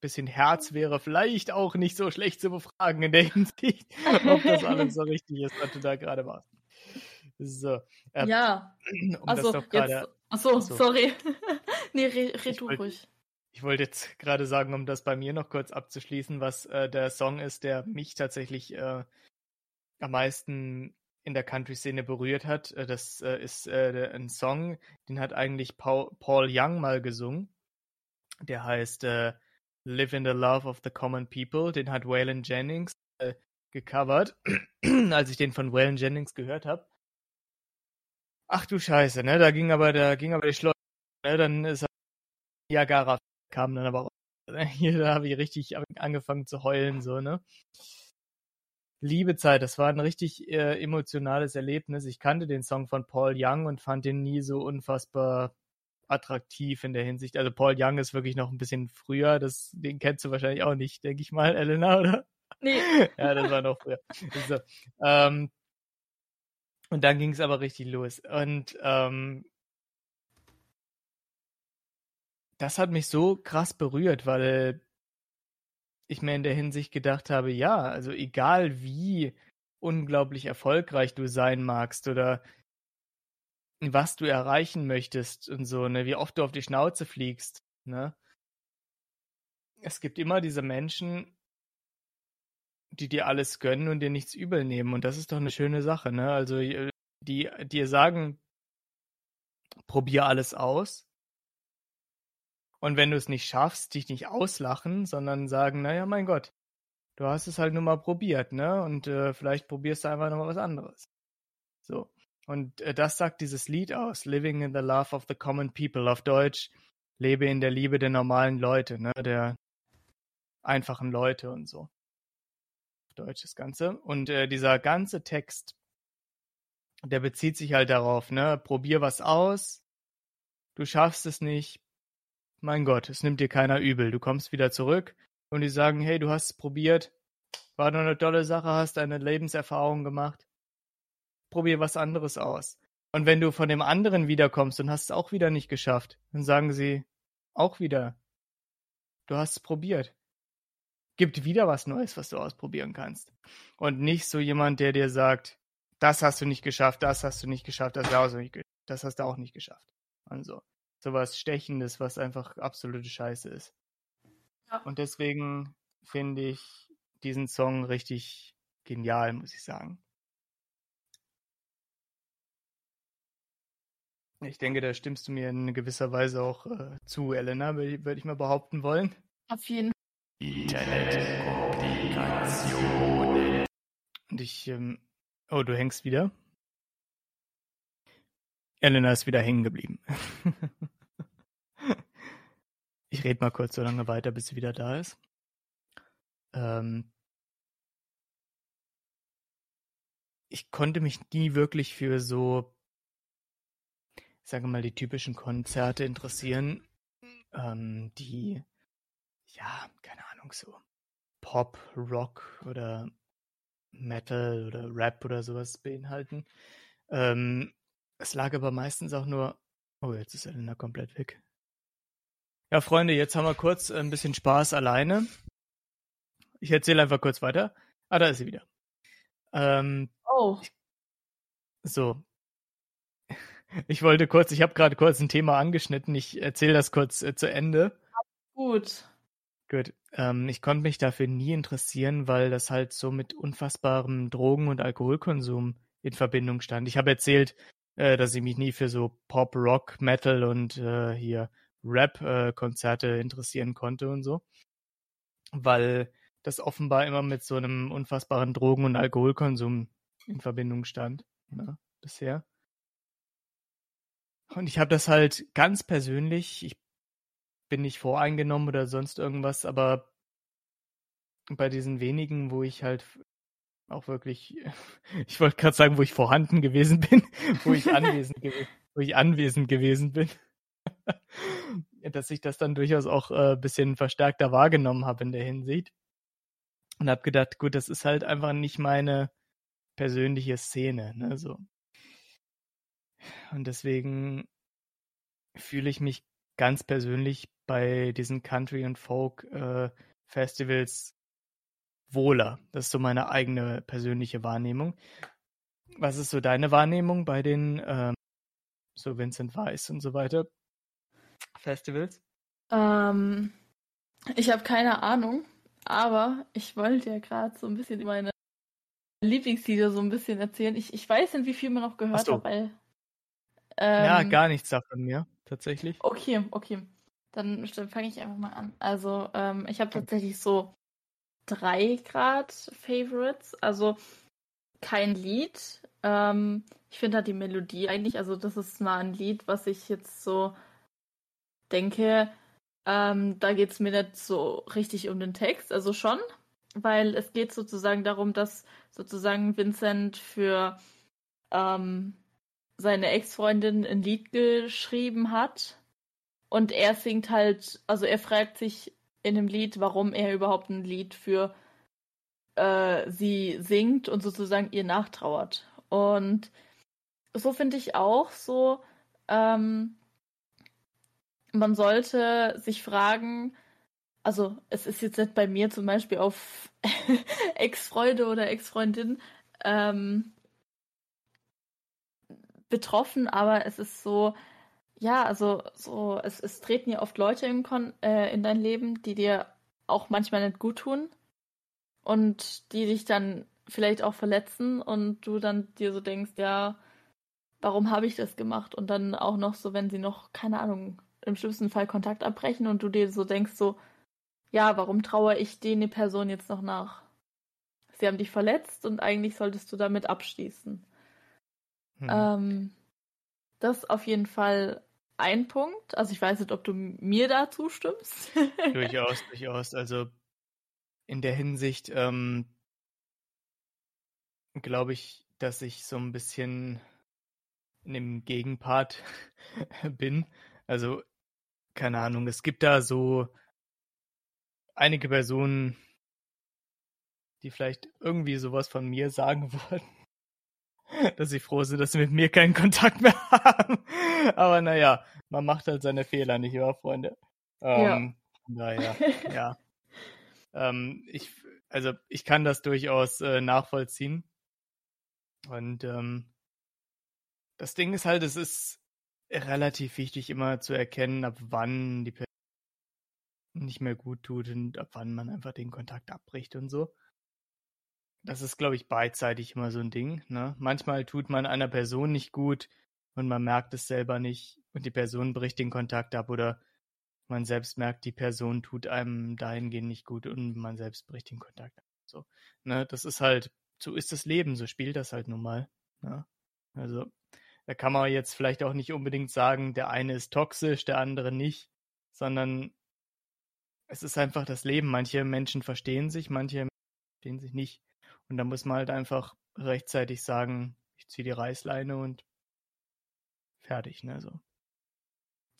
bisschen Herz wäre vielleicht auch nicht so schlecht zu befragen in der Hinsicht, ob das alles so richtig ist, was du da gerade machst. So, äh, ja, um also das doch gerade, jetzt. Achso, Achso. sorry. nee, re, red Ich du wollt- ruhig. ich wollte jetzt gerade sagen, um das bei mir noch kurz abzuschließen, was äh, der Song ist, der mich tatsächlich äh, am meisten in der Country-Szene berührt hat. Äh, das äh, ist äh, ein Song, den hat eigentlich Paul, Paul Young mal gesungen. Der heißt Live in the Love of the Common People. Den hat Waylon Jennings gecovert. Als ich den von Waylon Jennings gehört habe. Ach du Scheiße, ne? Da ging aber, da ging aber die Schleuse, ne? Dann ist er Niagara kam dann aber raus. Hier, da habe ich richtig an- angefangen zu heulen, so, ne? Liebe Zeit, das war ein richtig äh, emotionales Erlebnis. Ich kannte den Song von Paul Young und fand den nie so unfassbar attraktiv in der Hinsicht. Also Paul Young ist wirklich noch ein bisschen früher, das, den kennst du wahrscheinlich auch nicht, denke ich mal, Elena, oder? Nee, ja, das war noch früher. So, ähm, und dann ging es aber richtig los. Und ähm, das hat mich so krass berührt, weil ich mir in der Hinsicht gedacht habe, ja, also egal wie unglaublich erfolgreich du sein magst oder was du erreichen möchtest und so, ne, wie oft du auf die Schnauze fliegst, ne? Es gibt immer diese Menschen, die dir alles gönnen und dir nichts übel nehmen. Und das ist doch eine schöne Sache, ne? Also, äh, die dir sagen, probier alles aus. Und wenn du es nicht schaffst, dich nicht auslachen, sondern sagen, naja, mein Gott, du hast es halt nur mal probiert, ne? Und äh, vielleicht probierst du einfach nochmal was anderes. So. Und äh, das sagt dieses Lied aus, Living in the Love of the Common People, auf Deutsch, lebe in der Liebe der normalen Leute, ne? Der einfachen Leute und so. Deutsch das Ganze. Und äh, dieser ganze Text, der bezieht sich halt darauf, ne? Probier was aus, du schaffst es nicht, mein Gott, es nimmt dir keiner übel. Du kommst wieder zurück und die sagen, hey, du hast es probiert, War doch eine tolle Sache, hast deine Lebenserfahrung gemacht. Probier was anderes aus. Und wenn du von dem anderen wiederkommst und hast es auch wieder nicht geschafft, dann sagen sie auch wieder, du hast es probiert. Gibt wieder was Neues, was du ausprobieren kannst. Und nicht so jemand, der dir sagt, das hast du nicht geschafft, das hast du nicht geschafft, das hast du, nicht, das hast du auch nicht geschafft. Und so. Sowas Stechendes, was einfach absolute Scheiße ist. Ja. Und deswegen finde ich diesen Song richtig genial, muss ich sagen. Ich denke, da stimmst du mir in gewisser Weise auch äh, zu, Elena, würde würd ich mal behaupten wollen. Auf jeden Internetkommunikation. Und ich, ähm, oh, du hängst wieder. Elena ist wieder hängen geblieben. ich rede mal kurz so lange weiter, bis sie wieder da ist. Ähm, ich konnte mich nie wirklich für so, ich sage mal, die typischen Konzerte interessieren, ähm, die, ja, keine Ahnung, so Pop, Rock oder Metal oder Rap oder sowas beinhalten. Ähm, es lag aber meistens auch nur. Oh, jetzt ist Elena komplett weg. Ja, Freunde, jetzt haben wir kurz ein bisschen Spaß alleine. Ich erzähle einfach kurz weiter. Ah, da ist sie wieder. Ähm, Oh, so. Ich wollte kurz, ich habe gerade kurz ein Thema angeschnitten. Ich erzähle das kurz äh, zu Ende. gut. Gut. Ähm, ich konnte mich dafür nie interessieren, weil das halt so mit unfassbarem Drogen- und Alkoholkonsum in Verbindung stand. Ich habe erzählt, äh, dass ich mich nie für so Pop, Rock, Metal und äh, hier Rap-Konzerte interessieren konnte und so. Weil das offenbar immer mit so einem unfassbaren Drogen- und Alkoholkonsum in Verbindung stand. Ne, bisher. Und ich habe das halt ganz persönlich, ich bin nicht voreingenommen oder sonst irgendwas, aber bei diesen wenigen, wo ich halt auch wirklich, ich wollte gerade sagen, wo ich vorhanden gewesen bin, wo ich anwesend, gew wo ich anwesend gewesen bin, dass ich das dann durchaus auch ein äh, bisschen verstärkter wahrgenommen habe in der Hinsicht. Und habe gedacht, gut, das ist halt einfach nicht meine persönliche Szene, ne, so. Und deswegen fühle ich mich ganz persönlich bei diesen Country und Folk äh, Festivals wohler. Das ist so meine eigene persönliche Wahrnehmung. Was ist so deine Wahrnehmung bei den ähm, so Vincent Weiss und so weiter Festivals? Ähm, ich habe keine Ahnung, aber ich wollte ja gerade so ein bisschen meine Lieblingslieder so ein bisschen erzählen. Ich, ich weiß nicht, wie viel man noch gehört so. hat, weil. ja, ähm, gar nichts davon mir, tatsächlich. Okay, okay. Dann, dann fange ich einfach mal an. Also, ähm, ich habe tatsächlich so drei Grad Favorites. Also kein Lied. Ähm, ich finde halt die Melodie eigentlich, also das ist mal ein Lied, was ich jetzt so denke, ähm, da geht es mir nicht so richtig um den Text, also schon, weil es geht sozusagen darum, dass sozusagen Vincent für ähm, seine Ex-Freundin ein Lied geschrieben hat und er singt halt, also er fragt sich in dem Lied, warum er überhaupt ein Lied für äh, sie singt und sozusagen ihr nachtrauert. Und so finde ich auch so, ähm, man sollte sich fragen, also es ist jetzt nicht bei mir zum Beispiel auf Ex-Freunde oder Ex-Freundin ähm, betroffen, aber es ist so, ja, also so, es, es treten ja oft Leute in, äh, in dein Leben, die dir auch manchmal nicht gut tun und die dich dann vielleicht auch verletzen und du dann dir so denkst, ja, warum habe ich das gemacht? Und dann auch noch so, wenn sie noch, keine Ahnung, im schlimmsten Fall Kontakt abbrechen und du dir so denkst, so, ja, warum trauere ich denen Person jetzt noch nach? Sie haben dich verletzt und eigentlich solltest du damit abschließen. Hm. Ähm, das auf jeden Fall ein Punkt. Also ich weiß nicht, ob du mir da zustimmst. durchaus, durchaus. Also in der Hinsicht ähm, glaube ich, dass ich so ein bisschen in dem Gegenpart bin. Also keine Ahnung, es gibt da so einige Personen, die vielleicht irgendwie sowas von mir sagen wollten. Dass sie froh sind, dass sie mit mir keinen Kontakt mehr haben. Aber naja, man macht halt seine Fehler, nicht wahr, Freunde? Ähm, Naja, ja. ähm, ich, also ich kann das durchaus äh, nachvollziehen. Und ähm, das Ding ist halt, es ist relativ wichtig, immer zu erkennen, ab wann die Person nicht mehr gut tut und ab wann man einfach den Kontakt abbricht und so. Das ist, glaube ich, beidseitig immer so ein Ding. Ne? Manchmal tut man einer Person nicht gut und man merkt es selber nicht und die Person bricht den Kontakt ab oder man selbst merkt, die Person tut einem dahingehend nicht gut und man selbst bricht den Kontakt ab. So, ne, das ist halt, so ist das Leben, so spielt das halt nun mal. Ne? Also, da kann man jetzt vielleicht auch nicht unbedingt sagen, der eine ist toxisch, der andere nicht, sondern es ist einfach das Leben. Manche Menschen verstehen sich, manche verstehen sich nicht. Und da muss man halt einfach rechtzeitig sagen, ich ziehe die Reißleine und fertig, ne, so.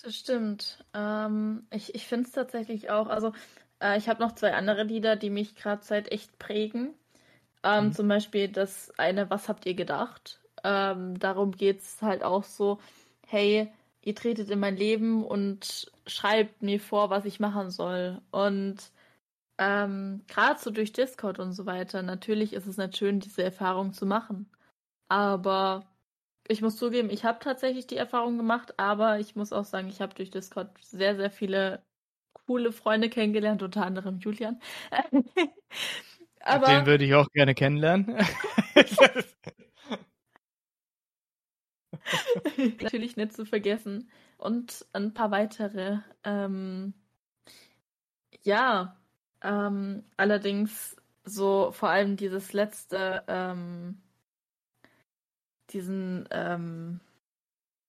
Das stimmt. Ähm, ich ich finde es tatsächlich auch, also äh, ich habe noch zwei andere Lieder, die mich gerade seit echt prägen. Ähm, Mhm. zum Beispiel das eine, Was habt ihr gedacht? Ähm, darum geht es halt auch so, hey, ihr tretet in mein Leben und schreibt mir vor, was ich machen soll. Und ähm, gerade so durch Discord und so weiter, natürlich ist es nicht schön, diese Erfahrung zu machen. Aber ich muss zugeben, ich habe tatsächlich die Erfahrung gemacht, aber ich muss auch sagen, ich habe durch Discord sehr, sehr viele coole Freunde kennengelernt, unter anderem Julian. Den aber würde ich auch gerne kennenlernen. natürlich nicht zu vergessen. Und ein paar weitere. Ähm, ja, ähm, allerdings so vor allem dieses letzte, ähm, diesen, ähm,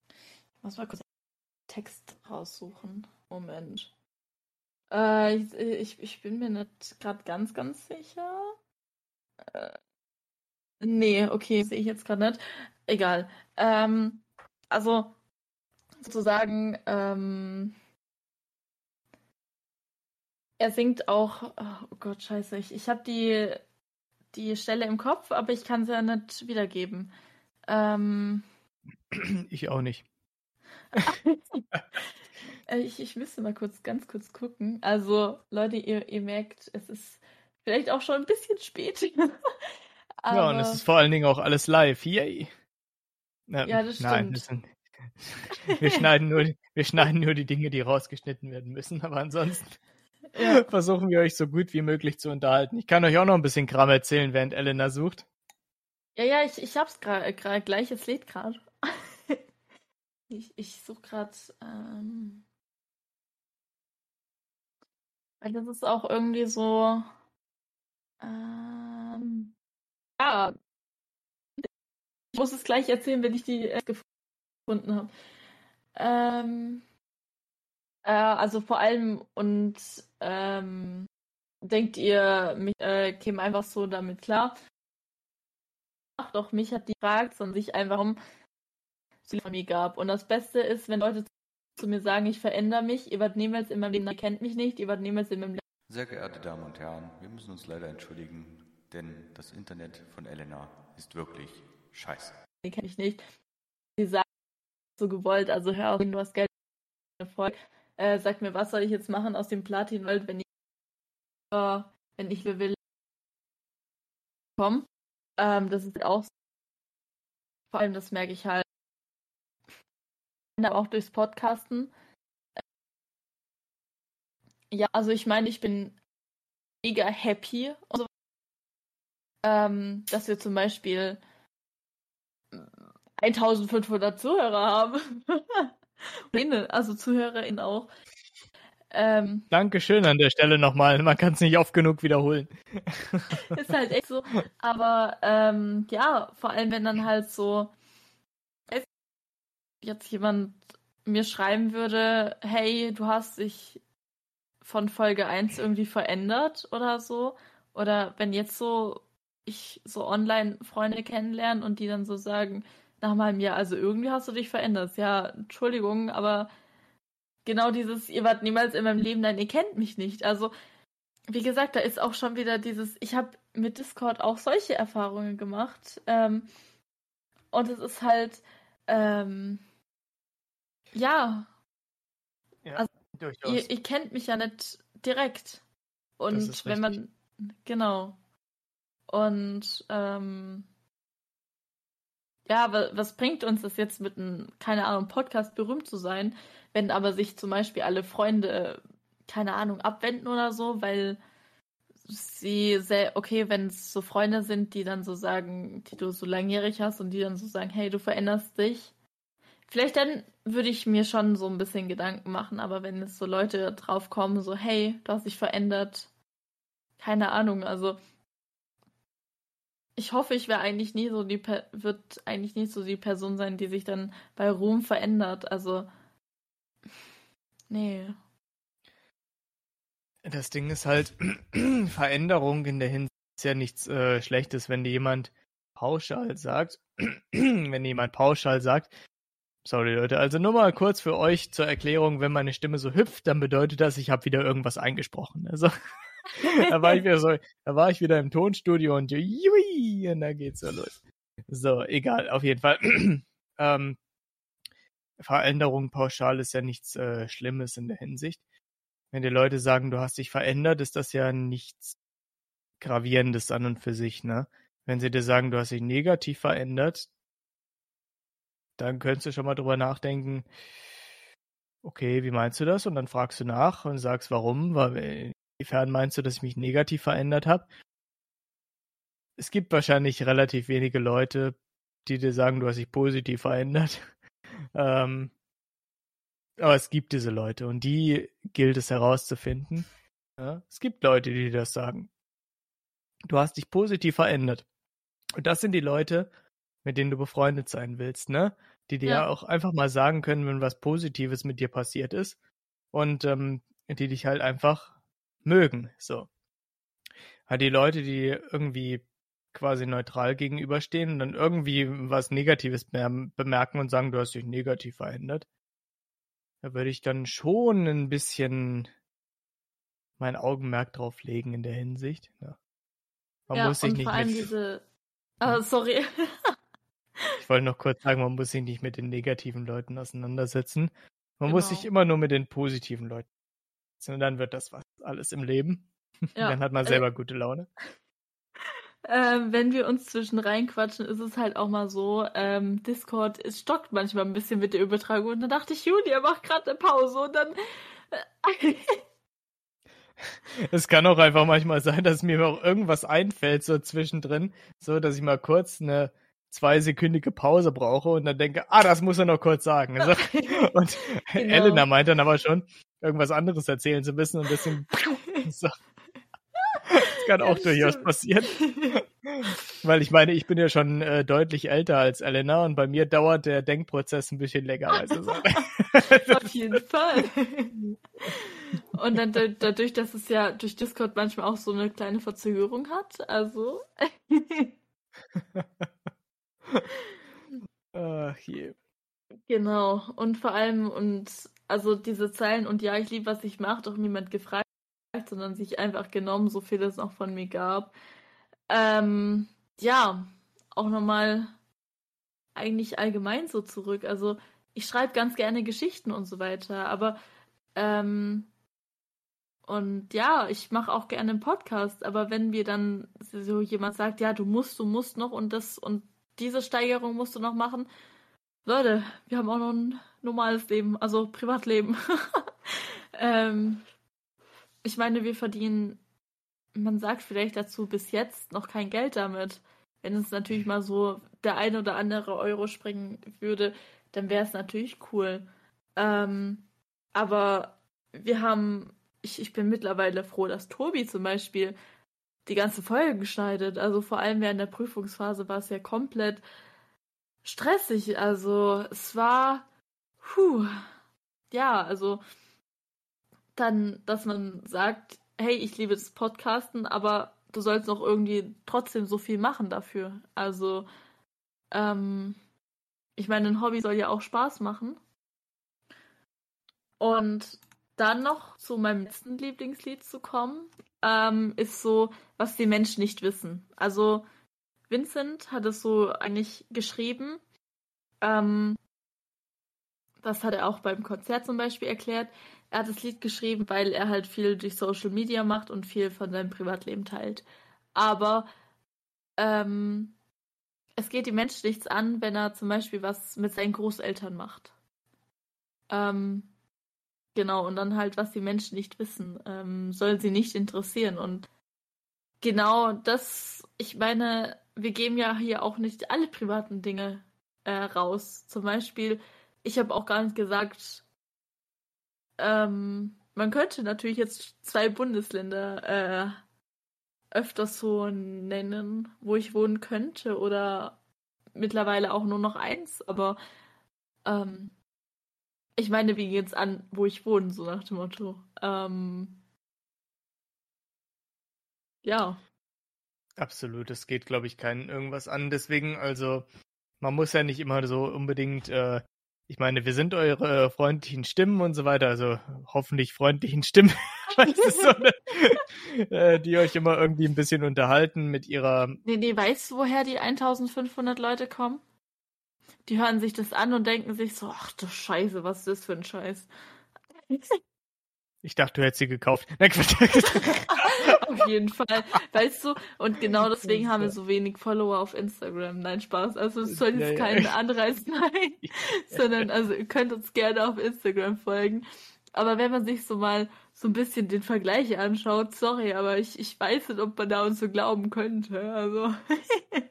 ich muss mal kurz Text raussuchen. Moment. Äh, ich, ich, ich bin mir nicht gerade ganz, ganz sicher. Äh, nee, okay, sehe ich jetzt gerade nicht. Egal. Ähm, also sozusagen, ähm, er singt auch, oh Gott, scheiße, ich, ich habe die, die Stelle im Kopf, aber ich kann sie ja nicht wiedergeben. Ähm, ich auch nicht. äh, ich, ich müsste mal kurz, ganz kurz gucken. Also, Leute, ihr, ihr merkt, es ist vielleicht auch schon ein bisschen spät. Ja, und es ist vor allen Dingen auch alles live. Yay. Ähm, Ja, das Nein, stimmt. das sind, wir, schneiden nur, wir schneiden nur die Dinge, die rausgeschnitten werden müssen, aber ansonsten Ja. versuchen wir euch so gut wie möglich zu unterhalten. Ich kann euch auch noch ein bisschen Kram erzählen, während Elena sucht. Ja, ja, ich, ich hab's gerade gra gleich, es lädt gerade. ich ich suche gerade, ähm, weil das ist auch irgendwie so, ähm, ja, ich muss es gleich erzählen, wenn ich die äh, gefunden habe. Ähm, äh, also vor allem und ähm, denkt ihr, mich äh, käme einfach so damit klar? Ach doch, mich hat die gefragt, sondern sich einfach um sie von mir gab. Und das Beste ist, wenn Leute zu mir sagen, ich verändere mich, ihr werdet niemals in meinem Leben, ihr kennt mich nicht, ihr werdet niemals in meinem Leben Sehr geehrte Damen und Herren, wir müssen uns leider entschuldigen, denn das Internet von Elena ist wirklich scheiße. die kenne ich nicht. Sie sagt, so gewollt, also hör auf, du hast Geld Erfolg. Äh, sag mir, was soll ich jetzt machen aus dem Platinwald, wenn ich äh, wenn ich will kommen. Ähm, das ist auch vor allem, das merke ich halt auch durchs Podcasten. Ja, also ich meine, ich bin mega happy so, ähm, dass wir zum Beispiel 1500 Zuhörer haben. Also ZuhörerInnen auch. Ähm, Dankeschön an der Stelle nochmal. Man kann es nicht oft genug wiederholen. ist halt echt so. Aber ähm, ja, vor allem wenn dann halt so jetzt jemand mir schreiben würde, hey, du hast dich von Folge 1 irgendwie verändert oder so. Oder wenn jetzt so ich so online Freunde kennenlerne und die dann so sagen, nach meinem Jahr, also irgendwie hast du dich verändert. Ja, Entschuldigung, aber genau dieses, ihr wart niemals in meinem Leben, nein, ihr kennt mich nicht. Also wie gesagt, da ist auch schon wieder dieses, ich habe mit Discord auch solche Erfahrungen gemacht. Ähm, und es ist halt, ähm, ja. Ja, Also, durchaus. Ihr, ihr kennt mich ja nicht direkt. Und wenn man, genau. Und, ähm, ja, wa- was bringt uns das jetzt mit einem, keine Ahnung, Podcast berühmt zu sein, wenn aber sich zum Beispiel alle Freunde, keine Ahnung, abwenden oder so, weil sie sehr, okay, wenn es so Freunde sind, die dann so sagen, die du so langjährig hast und die dann so sagen, hey, du veränderst dich. Vielleicht dann würde ich mir schon so ein bisschen Gedanken machen, aber wenn jetzt so Leute drauf kommen, so, hey, du hast dich verändert, keine Ahnung, also ich hoffe, ich wäre eigentlich nie so die per wird eigentlich nie so die Person sein, die sich dann bei Ruhm verändert. Also nee. Das Ding ist halt, Veränderung in der Hinsicht ist ja nichts äh, Schlechtes, wenn dir jemand pauschal sagt, wenn jemand pauschal sagt, sorry Leute, also nur mal kurz für euch zur Erklärung, wenn meine Stimme so hüpft, dann bedeutet das, ich habe wieder irgendwas eingesprochen. Also da war ich wieder so, da war ich wieder im Tonstudio und jui, und da geht's so los. So, egal, auf jeden Fall. ähm, Veränderung pauschal ist ja nichts äh, Schlimmes in der Hinsicht. Wenn die Leute sagen, du hast dich verändert, ist das ja nichts Gravierendes an und für sich, ne? Wenn sie dir sagen, du hast dich negativ verändert, dann könntest du schon mal drüber nachdenken, okay, wie meinst du das? Und dann fragst du nach und sagst, warum? Weil, inwiefern meinst du, dass ich mich negativ verändert habe? Es gibt wahrscheinlich relativ wenige Leute, die dir sagen, du hast dich positiv verändert. ähm, aber es gibt diese Leute und die gilt es herauszufinden. Ja? Es gibt Leute, die das sagen. Du hast dich positiv verändert. Und das sind die Leute, mit denen du befreundet sein willst, ne? Die dir. Ja. auch einfach mal sagen können, wenn was Positives mit dir passiert ist. Und ähm, die dich halt einfach mögen. So. Halt die Leute, die irgendwie quasi neutral gegenüberstehen und dann irgendwie was Negatives be- bemerken und sagen, du hast dich negativ verändert. Da würde ich dann schon ein bisschen mein Augenmerk drauf legen in der Hinsicht. Ja. Man ja, muss sich nicht vor allem mit, diese. Ah, sorry. ich wollte noch kurz sagen, man muss sich nicht mit den negativen Leuten auseinandersetzen. Man muss sich Genau. immer nur mit den positiven Leuten. Und dann wird das was alles im Leben. Ja, dann hat man äh, selber gute Laune. Ähm, wenn wir uns zwischen reinquatschen, ist es halt auch mal so, ähm, Discord, es stockt manchmal ein bisschen mit der Übertragung. Und dann dachte ich, Julia macht gerade eine Pause und dann. Äh, Es kann auch einfach manchmal sein, dass mir auch irgendwas einfällt, so zwischendrin, so dass ich mal kurz eine zweisekündige Pause brauche und dann denke, ah, das muss er noch kurz sagen. Also, und Genau. Elena meint dann aber schon, irgendwas anderes erzählen zu müssen und deswegen, so. Das kann auch Ja, durchaus passieren. Weil ich meine, ich bin ja schon äh, deutlich älter als Elena und bei mir dauert der Denkprozess ein bisschen länger, du. So. Auf jeden Fall. Und dann da- dadurch, dass es ja durch Discord manchmal auch so eine kleine Verzögerung hat, also. Ach je. Genau. Und vor allem, und also diese Zeilen und ja, ich liebe, was ich mache, doch niemand gefragt, sondern sich einfach genommen, so viel es noch von mir gab. Ähm, ja, auch nochmal eigentlich allgemein so zurück. Also ich schreibe ganz gerne Geschichten und so weiter, aber ähm, und ja, ich mache auch gerne einen Podcast, aber wenn mir dann so jemand sagt, ja, du musst, du musst noch und das und diese Steigerung musst du noch machen, Leute, wir haben auch noch ein normales Leben, also Privatleben. ähm, ich meine, wir verdienen, man sagt vielleicht dazu bis jetzt noch kein Geld damit. Wenn es natürlich mal so der eine oder andere Euro springen würde, dann wäre es natürlich cool. Ähm, aber wir haben, ich, ich bin mittlerweile froh, dass Tobi zum Beispiel die ganze Folge schneidet. Also vor allem während der Prüfungsphase war es ja komplett stressig. Also es war, puh, ja, also dann, dass man sagt, hey, ich liebe das Podcasten, aber du sollst noch irgendwie trotzdem so viel machen dafür. Also, ähm, ich meine, ein Hobby soll ja auch Spaß machen. Und dann noch zu meinem letzten Lieblingslied zu kommen. ähm, ist so, was die Menschen nicht wissen. Also Vincent hat es so eigentlich geschrieben. Ähm, das hat er auch beim Konzert zum Beispiel erklärt. Er hat das Lied geschrieben, weil er halt viel durch Social Media macht und viel von seinem Privatleben teilt. Aber ähm, es geht die Menschen nichts an, wenn er zum Beispiel was mit seinen Großeltern macht. Ähm, genau, und dann halt, was die Menschen nicht wissen, ähm, soll sie nicht interessieren. Und genau das, ich meine, wir geben ja hier auch nicht alle privaten Dinge äh, raus. Zum Beispiel, ich habe auch gar nicht gesagt, ähm, man könnte natürlich jetzt zwei Bundesländer äh, öfters so nennen, wo ich wohnen könnte oder mittlerweile auch nur noch eins, aber ähm, ich meine, wie geht's an, wo ich wohne, so nach dem Motto. Ähm, ja. Absolut, es geht, glaube ich, keinen irgendwas an. Deswegen, also, man muss ja nicht immer so unbedingt äh, ich meine, wir sind eure freundlichen Stimmen und so weiter, also hoffentlich freundlichen Stimmen, so eine, äh, die euch immer irgendwie ein bisschen unterhalten mit ihrer. Nee, nee, weißt du, woher die 1500 Leute kommen? Die hören sich das an und denken sich so, ach du Scheiße, was ist das für ein Scheiß? Ich dachte, du hättest sie gekauft. auf jeden Fall. Weißt du, und genau deswegen haben wir so wenig Follower auf Instagram. Nein, Spaß. Also es soll jetzt ja, kein ja. Anreiz sein, sondern also ihr könnt uns gerne auf Instagram folgen. Aber wenn man sich so mal so ein bisschen den Vergleich anschaut, sorry, aber ich, ich weiß nicht, ob man da uns so glauben könnte. Also.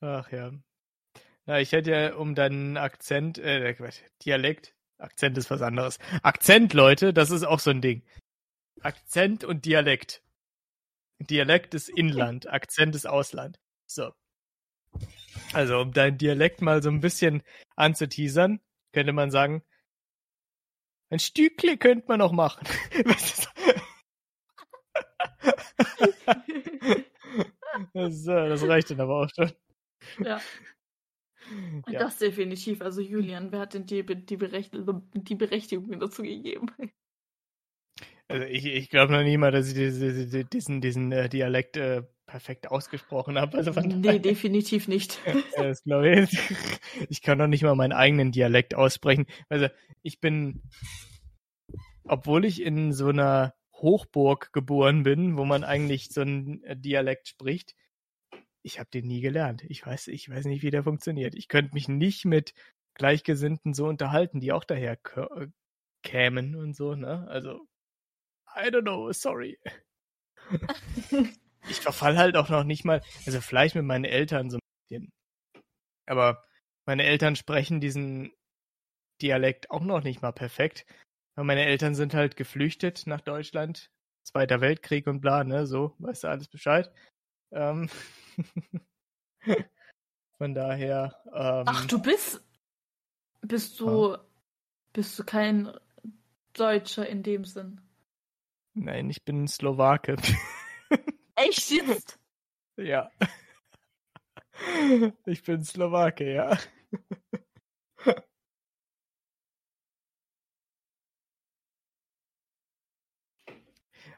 Ach ja. Na, ich hätte ja um deinen Akzent, äh, Dialekt, Akzent ist was anderes. Akzent, Leute, das ist auch so ein Ding. Akzent und Dialekt. Dialekt ist Inland, Akzent ist Ausland. So. Also, um deinen Dialekt mal so ein bisschen anzuteasern, könnte man sagen, ein Stückle könnte man noch machen. das, das reicht dann aber auch schon. Ja. Ja. Das definitiv. Also Julian, wer hat denn die, die, Berechtigung, die Berechtigung dazu gegeben? Also ich, ich glaube noch nie mal, dass ich diese, diesen, diesen äh, Dialekt äh, perfekt ausgesprochen habe. Also nee, definitiv nicht. das glaube ich. Ich kann noch nicht mal meinen eigenen Dialekt aussprechen. Also ich bin, obwohl ich in so einer Hochburg geboren bin, wo man eigentlich so einen äh, Dialekt spricht, ich habe den nie gelernt. Ich weiß, ich weiß nicht, wie der funktioniert. Ich könnte mich nicht mit Gleichgesinnten so unterhalten, die auch daher kämen und so, ne? Also, I don't know, sorry. ich verfall halt auch noch nicht mal, also vielleicht mit meinen Eltern so ein bisschen. Aber meine Eltern sprechen diesen Dialekt auch noch nicht mal perfekt. Aber meine Eltern sind halt geflüchtet nach Deutschland. Zweiter Weltkrieg und bla, ne, so, weißt du alles Bescheid. Ähm, Von daher. Ähm, Ach, du bist. Bist du. Ja. Bist du kein Deutscher in dem Sinn? Nein, ich bin Slowake. Echt jetzt? ja. Ich bin Slowake, ja.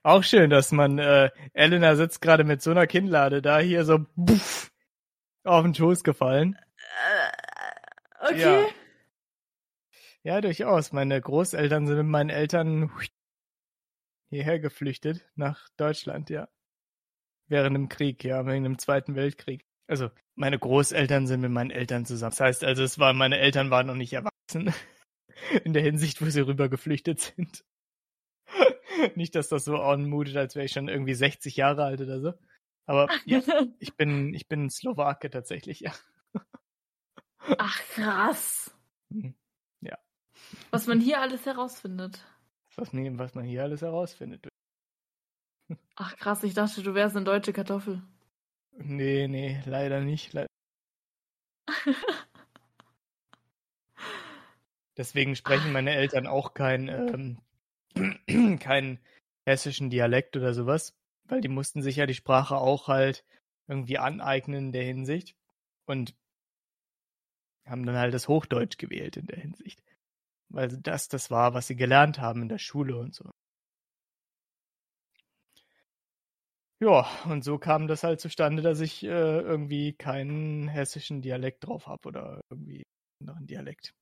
Auch schön, dass man, äh, Elena sitzt gerade mit so einer Kinnlade da hier so buff, auf den Schoß gefallen. Äh, okay. Ja. ja, durchaus. Meine Großeltern sind mit meinen Eltern hierher geflüchtet, nach Deutschland, ja. Während dem Krieg, ja, wegen dem Zweiten Weltkrieg. Also, meine Großeltern sind mit meinen Eltern zusammen. Das heißt also, es waren, meine Eltern waren noch nicht erwachsen. In der Hinsicht, wo sie rüber geflüchtet sind. Nicht, dass das so anmutet, als wäre ich schon irgendwie 60 Jahre alt oder so. Aber ja, ich bin, ich bin Slowake tatsächlich, ja. Ach, krass. Hm, ja. Was man hier alles herausfindet. Was, was man hier alles herausfindet. Ach, krass, ich dachte, du wärst eine deutsche Kartoffel. Nee, nee, leider nicht. Le Deswegen sprechen meine Eltern auch kein ähm, keinen hessischen Dialekt oder sowas, weil die mussten sich ja die Sprache auch halt irgendwie aneignen in der Hinsicht und haben dann halt das Hochdeutsch gewählt in der Hinsicht, weil das das war, was sie gelernt haben in der Schule und so. Ja, und so kam das halt zustande, dass ich äh, irgendwie keinen hessischen Dialekt drauf habe oder irgendwie einen anderen Dialekt.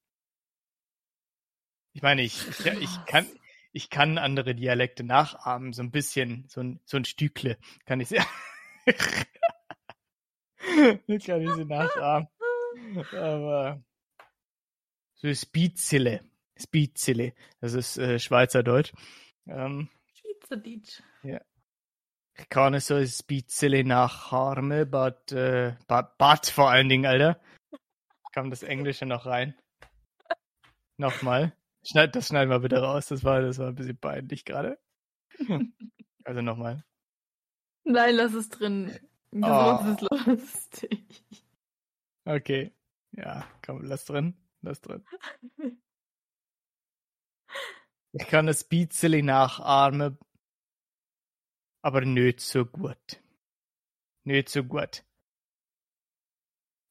Ich meine, ich, ich, ich, kann, ich kann andere Dialekte nachahmen, so ein bisschen, so ein, so ein Stückle kann ich sie. kann ich sie nachahmen. Aber so Spizile. Spizile. Das ist äh, Schweizerdeutsch. Ähm, Schweizerdeutsch. Ja. Ich kann es so ein bisschen nachahmen, but, äh, but, but vor allen Dingen, Alter. Kam das Englische noch rein. Nochmal. Schneid, das schneiden wir bitte raus. Das war, das war ein bisschen peinlich gerade. Also nochmal. Nein, lass es drin. Das Oh. ist lustig. Okay. Ja, komm, lass drin. Lass drin. Ich kann ein bisschen nachahmen, aber nicht so gut. Nicht so gut.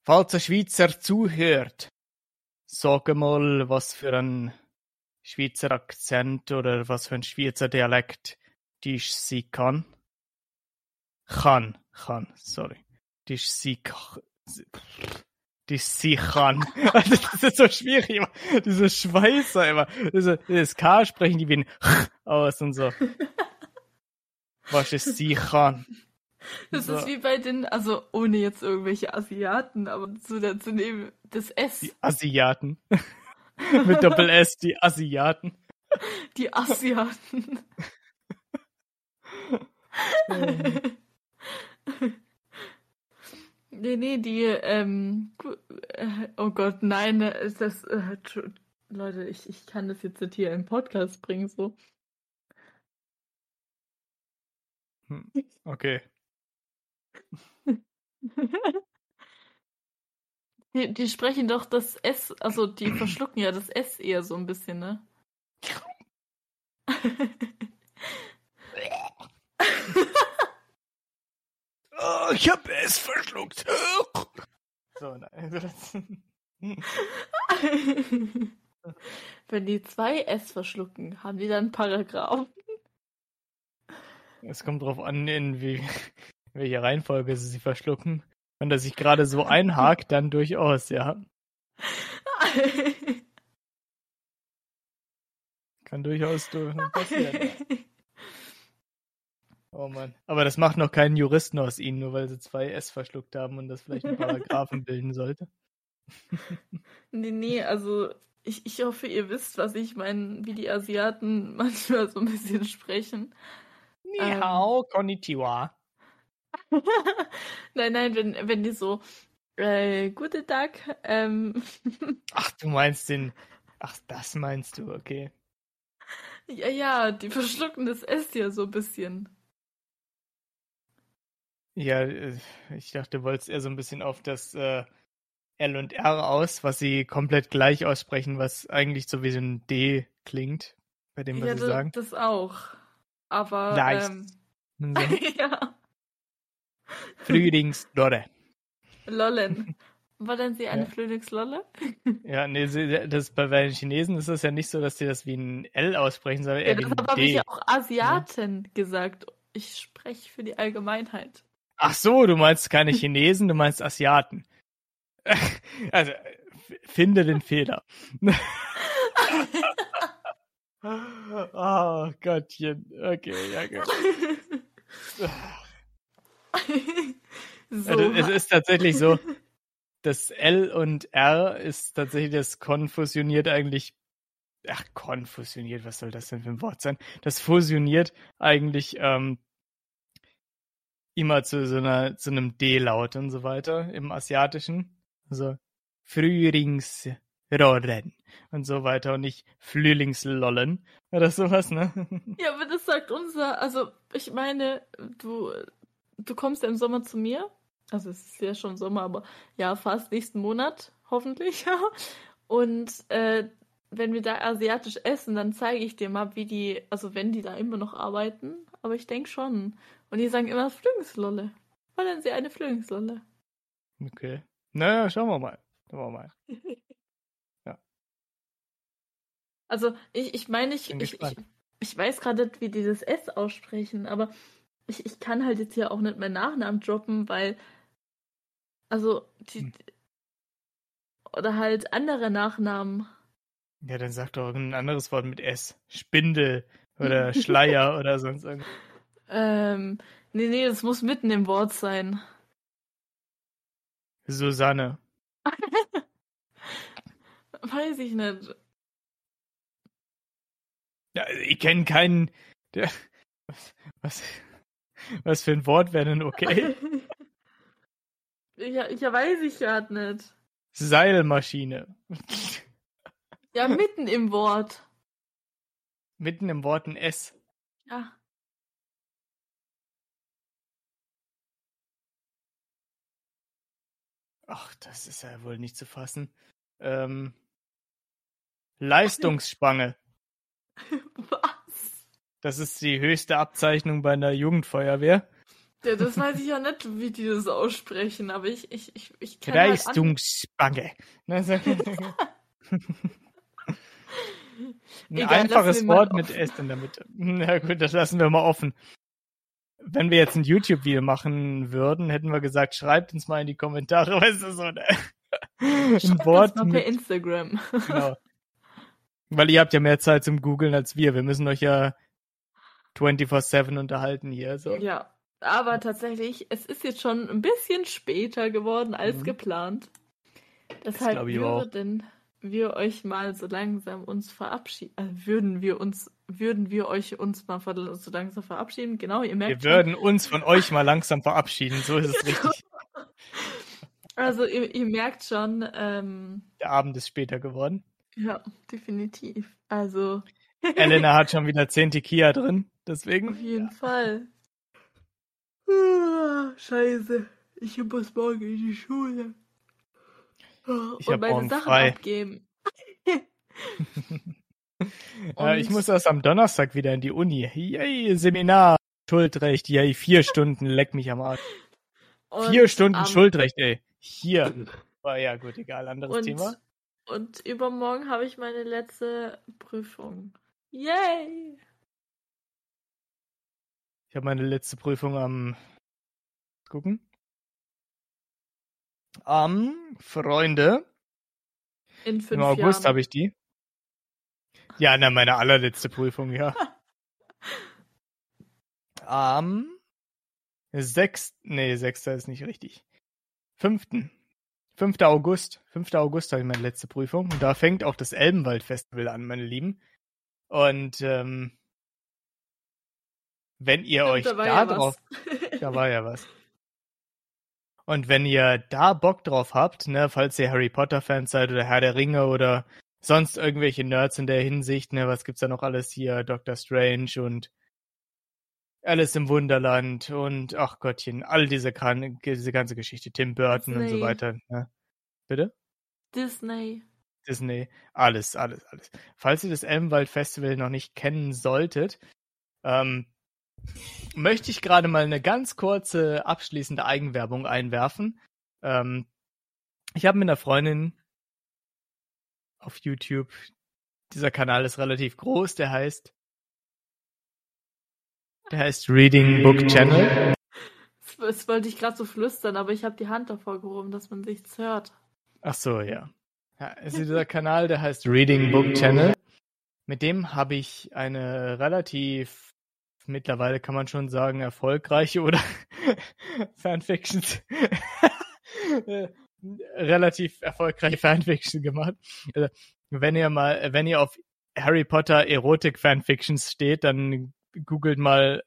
Falls ein Schweizer zuhört, sag mal, was für ein Schweizer Akzent oder was für ein Schweizer Dialekt die ich sie kann. Kann, kann, sorry. Die ich sie k- die kann. Also, das ist so schwierig immer. Diese Schweißer immer. Diese, das K sprechen die wie ein aus und so. Was ist kann. Das So. ist wie bei den, also ohne jetzt irgendwelche Asiaten, aber zu, zu nehmen, das S, Die Asiaten. Mit Doppel S, die Asiaten. die Asiaten. Nee, nee, die, ähm, äh, oh Gott, nein, äh, ist das, äh, Leute, ich, ich kann das jetzt nicht hier im Podcast bringen, so. Okay. Die, die sprechen doch das S, also die verschlucken ja das S eher so ein bisschen, ne? Oh, ich hab es verschluckt. So, nein. Wenn die zwei S verschlucken, haben die dann Paragraphen? Es kommt drauf an, in wie, in welcher Reihenfolge sie sie verschlucken. Wenn er sich gerade so einhakt, dann durchaus, ja. Kann durchaus du- passieren. Oh Mann. Aber das macht noch keinen Juristen aus ihnen, nur weil sie zwei S verschluckt haben und das vielleicht einen Paragraphen bilden sollte. nee, nee, also ich, ich hoffe, ihr wisst, was ich meine, wie die Asiaten manchmal so ein bisschen sprechen. Ni Ähm. hao, konnichiwa. nein, nein, wenn, wenn die so, äh, guten Tag, ähm, Ach, du meinst den. Ach, das meinst du, okay. ja, ja, die verschlucken das S ja so ein bisschen. Ja, äh, ich dachte, du wolltest eher so ein bisschen auf das äh, L und R aus, was sie komplett gleich aussprechen, was eigentlich so wie so ein D klingt, bei dem, was ja, sie das, sagen. das auch. Aber, Leicht. ähm, so, ja, Frühlingslorre. Lollen. Wollen Sie eine Ja. Frühlingslolle? Ja, nee, sie- das, bei bei den Chinesen ist das ja nicht so, dass die das wie ein L aussprechen, sondern Ja, eher wie ein habe ich D. ja auch Asiaten gesagt. Ich spreche für die Allgemeinheit. Ach so, du meinst keine Chinesen, du meinst Asiaten. Also, finde den Fehler. oh Gottchen. Okay, ja, gut. so. Also, es ist tatsächlich so, das L und R ist tatsächlich, das konfusioniert eigentlich. Ach, konfusioniert, was soll das denn für ein Wort sein? Das fusioniert eigentlich ähm, immer zu so einer zu einem D-Laut und so weiter im Asiatischen. Also Frühlingsrollen und so weiter und nicht Frühlingslollen oder sowas, ne? Ja, aber das sagt unser, also ich meine, du, du kommst ja im Sommer zu mir. Also es ist ja schon Sommer, aber ja, fast nächsten Monat, hoffentlich. Und äh, wenn wir da asiatisch essen, dann zeige ich dir mal, wie die, also wenn die da immer noch arbeiten, aber ich denke schon. Und die sagen immer Flügelslolle. Wollen sie eine Flügelslolle? Okay. Naja, schauen wir mal. Schauen wir mal. Also ich, ich meine, ich, ich, ich, ich weiß gerade wie die das S aussprechen, aber ich, ich kann halt jetzt hier auch nicht meinen Nachnamen droppen, weil. Also, die, Hm. oder halt andere Nachnamen. Ja, dann sag doch ein anderes Wort mit S. Spindel oder Schleier oder sonst irgendwas. Ähm, nee, nee, das muss mitten im Wort sein. Susanne. Weiß ich nicht. Ja, ich kenne keinen. Der, was, was, was für ein Wort wäre denn okay? ja, ja, weiß ich gerade nicht. Seilmaschine. Ja, mitten im Wort. Mitten im Wort ein S. Ja. Ach, das ist ja wohl nicht zu fassen. Ähm, Leistungsspange. Was? Das ist die höchste Abzeichnung bei einer Jugendfeuerwehr. Ja, das weiß ich ja nicht, wie die das aussprechen, aber ich, ich, ich, ich kenn halt an- Leistungsspange. So- Ein Egal, einfaches Wort mit. S in der Mitte. Na gut, das lassen wir mal offen. Wenn wir jetzt ein YouTube-Video machen würden, hätten wir gesagt, schreibt uns mal in die Kommentare, weißt du, so ne? ein Schreibt Wort uns mal per Instagram. Genau. Weil ihr habt ja mehr Zeit zum Googeln als wir. Wir müssen euch ja 24-7 unterhalten hier. So. Ja, aber tatsächlich, es ist jetzt schon ein bisschen später geworden als Mhm. geplant. Deshalb auch. würden wir euch mal so langsam uns verabschieden. Äh, würden wir uns, würden wir euch uns mal so langsam verabschieden. Genau, ihr Wir merkt würden uns von euch mal langsam verabschieden. So ist es richtig. schon. Also ihr, ihr merkt schon, ähm, Der Abend ist später geworden. ja, definitiv. Also Elena hat schon wieder 10 Tequila drin. auf Deswegen. jeden Fall. Ah, Scheiße. Ich muss morgen in die Schule. Ich und meine Sachen frei. abgeben. Äh, ich muss erst am Donnerstag wieder in die Uni. Yay, Seminar. Schuldrecht. Yay, vier Stunden. Leck mich am Arsch. Und Vier Stunden Schuldrecht, ey. Hier. Aber ja, gut, egal. Anderes Und, Thema. und übermorgen habe ich meine letzte Prüfung. Yay! Ich habe meine letzte Prüfung am gucken. Am Freunde. In fünf Im August habe ich die. Ja, na, meine allerletzte Prüfung, ja. Am 6. Nee, 6. ist nicht richtig. 5. 5. August. 5. August habe ich meine letzte Prüfung. Und da fängt auch das Elbenwald-Festival an, meine Lieben. Und ähm, wenn ihr euch da ja drauf da war ja was. Und wenn ihr da Bock drauf habt, ne, falls ihr Harry Potter Fans seid oder Herr der Ringe oder sonst irgendwelche Nerds in der Hinsicht, ne, was gibt's da noch alles hier? Doctor Strange und Alice im Wunderland und ach Gottchen, all diese, Kan diese ganze Geschichte, Tim Burton und so Disney. weiter. Ne? Bitte? Disney. Disney, alles, alles, alles. Falls ihr das Elmwald Festival noch nicht kennen solltet, ähm, möchte ich gerade mal eine ganz kurze abschließende Eigenwerbung einwerfen. Ähm, ich habe mit einer Freundin auf YouTube, dieser Kanal ist relativ groß, der heißt, der heißt Reading Book Channel. Das, das wollte ich gerade so flüstern, aber ich habe die Hand davor gehoben, dass man nichts hört. Ach so, ja. Ja, ist dieser Kanal, der heißt Reading Book Channel. Mit dem habe ich eine relativ, mittlerweile kann man schon sagen, erfolgreiche oder Fanfictions, relativ erfolgreiche Fanfiction gemacht. Also, wenn ihr mal, wenn ihr auf Harry Potter Erotik Fanfictions steht, dann googelt mal,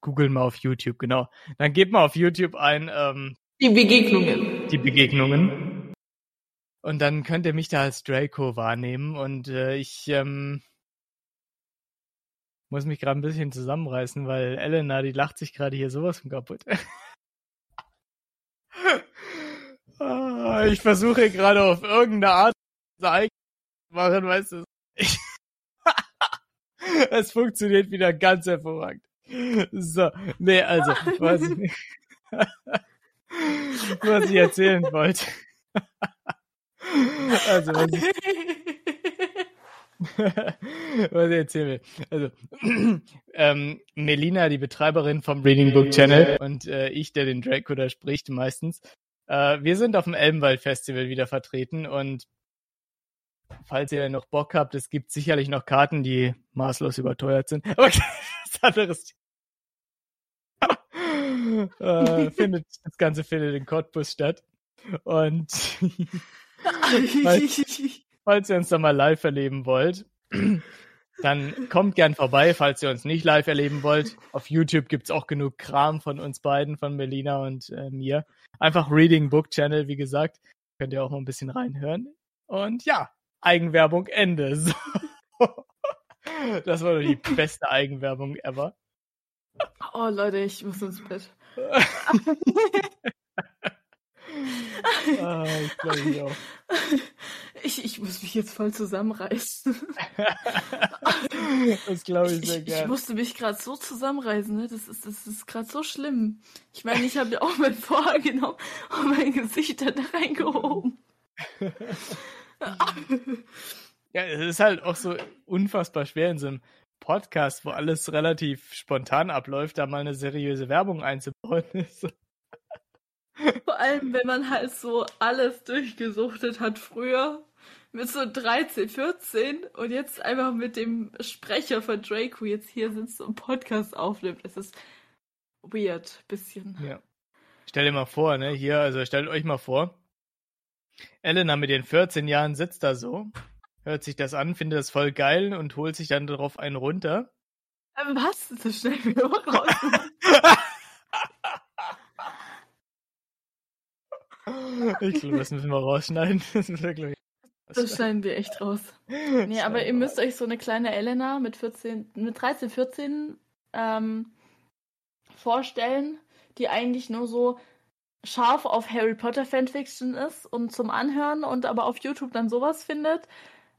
googelt mal auf YouTube, genau. Dann gebt mal auf YouTube ein, ähm, Die Begegnungen. die Begegnungen. Und dann könnt ihr mich da als Draco wahrnehmen und äh, ich ähm, muss mich gerade ein bisschen zusammenreißen, weil Elena, die lacht sich gerade hier sowas von kaputt. Ah, ich versuche gerade auf irgendeine Art zu machen, weißt du. Es funktioniert wieder ganz hervorragend. So, nee, also, was was ich erzählen wollte. Also, was ich, Was ich erzählen will. Also, ähm, Melina, die Betreiberin vom Reading Book Channel und äh, ich, der den Draco da spricht meistens, äh, wir sind auf dem Elbenwald Festival wieder vertreten und falls ihr noch Bock habt, es gibt sicherlich noch Karten, die maßlos überteuert sind. Okay, das anderes äh, findet, das Ganze findet in Cottbus statt. Und falls, falls ihr uns da mal live erleben wollt, dann kommt gern vorbei, falls ihr uns nicht live erleben wollt. Auf YouTube gibt's auch genug Kram von uns beiden, von Melina und äh, mir. Einfach Reading Book Channel, wie gesagt. Könnt ihr auch mal ein bisschen reinhören. Und ja, Eigenwerbung Ende. So. Das war doch die beste Eigenwerbung ever. Oh Leute, ich muss ins Bett. ah, ich glaube ich auch. Ich, ich muss mich jetzt voll zusammenreißen. das glaube ich sehr ich, gerne. Ich musste mich gerade so zusammenreißen, ne? Das ist, das ist gerade so schlimm. Ich meine, ich habe ja auch mein Vorhang genommen und mein Gesicht da reingehoben. ja, es ist halt auch so unfassbar schwer in so einem Podcast, wo alles relativ spontan abläuft, da mal eine seriöse Werbung einzubauen. Vor allem, wenn man halt so alles durchgesuchtet hat früher. Mit so 13, 14 und jetzt einfach mit dem Sprecher von Draco jetzt hier sitzt und Podcast aufnimmt. Es ist weird, bisschen. Ja. Stell dir mal vor, ne, hier, also stellt euch mal vor, Elena mit den 14 Jahren sitzt da so, hört sich das an, findet das voll geil und holt sich dann darauf einen runter. Ähm, was? So schnell wieder raus. ich glaube, das müssen wir rausschneiden. Das, wir, das schneiden wir echt raus. Nee, aber ihr müsst euch so eine kleine Elena mit 14, mit 13, 14 ähm, vorstellen, die eigentlich nur so scharf auf Harry Potter Fanfiction ist und zum Anhören und aber auf YouTube dann sowas findet.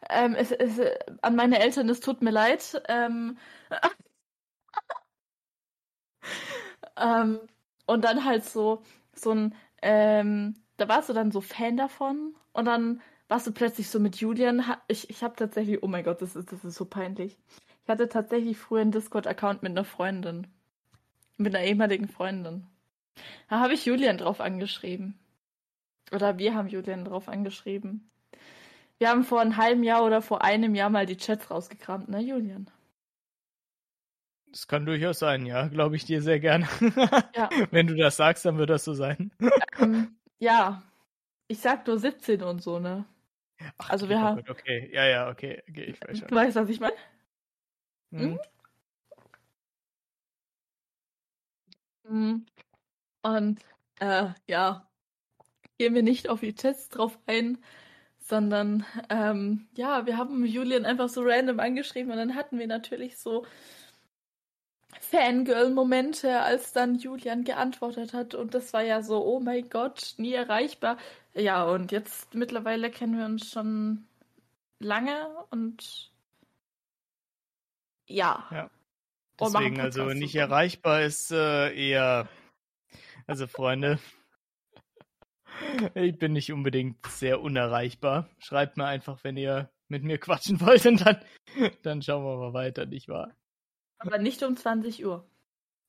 Ähm, es, es, an meine Eltern, es tut mir leid. Ähm, ähm, und dann halt so, so ein, ähm, da warst du dann so Fan davon und dann warst du plötzlich so mit Julian. Ich, ich habe tatsächlich, oh mein Gott, das ist, das ist so peinlich. Ich hatte tatsächlich früher einen Discord-Account mit einer Freundin. Mit einer ehemaligen Freundin. Da habe ich Julian drauf angeschrieben. Oder wir haben Julian drauf angeschrieben. Wir haben vor einem halben Jahr oder vor einem Jahr mal die Chats rausgekramt, ne, Julian? Das kann durchaus sein, ja, glaube ich dir sehr gerne. Ja. Wenn du das sagst, dann wird das so sein. Ähm, ja. Ich sag nur 17 und so, ne? Ach, Also wir haben- Okay, ja, ja, okay, okay, ich weiß Du schon. weißt, was ich meine? Mhm. Mhm. Und äh, ja, gehen wir nicht auf die Chats drauf ein, sondern ähm, ja, wir haben Julian einfach so random angeschrieben und dann hatten wir natürlich so Fangirl-Momente, als dann Julian geantwortet hat und das war ja so, oh mein Gott, nie erreichbar. Ja, und jetzt mittlerweile kennen wir uns schon lange und ja. Ja. Deswegen, also Podcasts nicht zusammen. erreichbar ist äh, eher. Also, Freunde. Ich bin nicht unbedingt sehr unerreichbar. Schreibt mir einfach, wenn ihr mit mir quatschen wollt und dann, dann schauen wir mal weiter, nicht wahr? Aber nicht um 20 Uhr.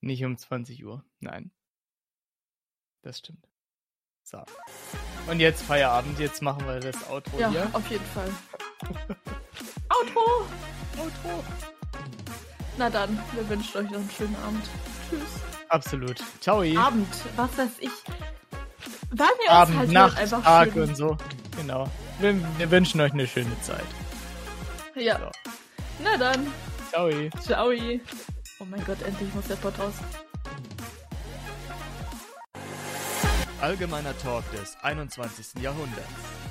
Nicht um 20 Uhr. Nein. Das stimmt. So. Und jetzt Feierabend. Jetzt machen wir das Outro Ja, hier. auf jeden Fall. Outro! Outro. Na dann, wir wünschen euch noch einen schönen Abend. Tschüss. Absolut. Ciao. Abend, was weiß ich. Ihr uns Abend, halt Nacht, hört, einfach Tag schön. und so. Genau. Wir, wir wünschen euch eine schöne Zeit. Ja. So. Na dann, Ciao. ciao. Oh mein Gott, endlich muss der Pod raus. Allgemeiner Talk des 21. Jahrhunderts.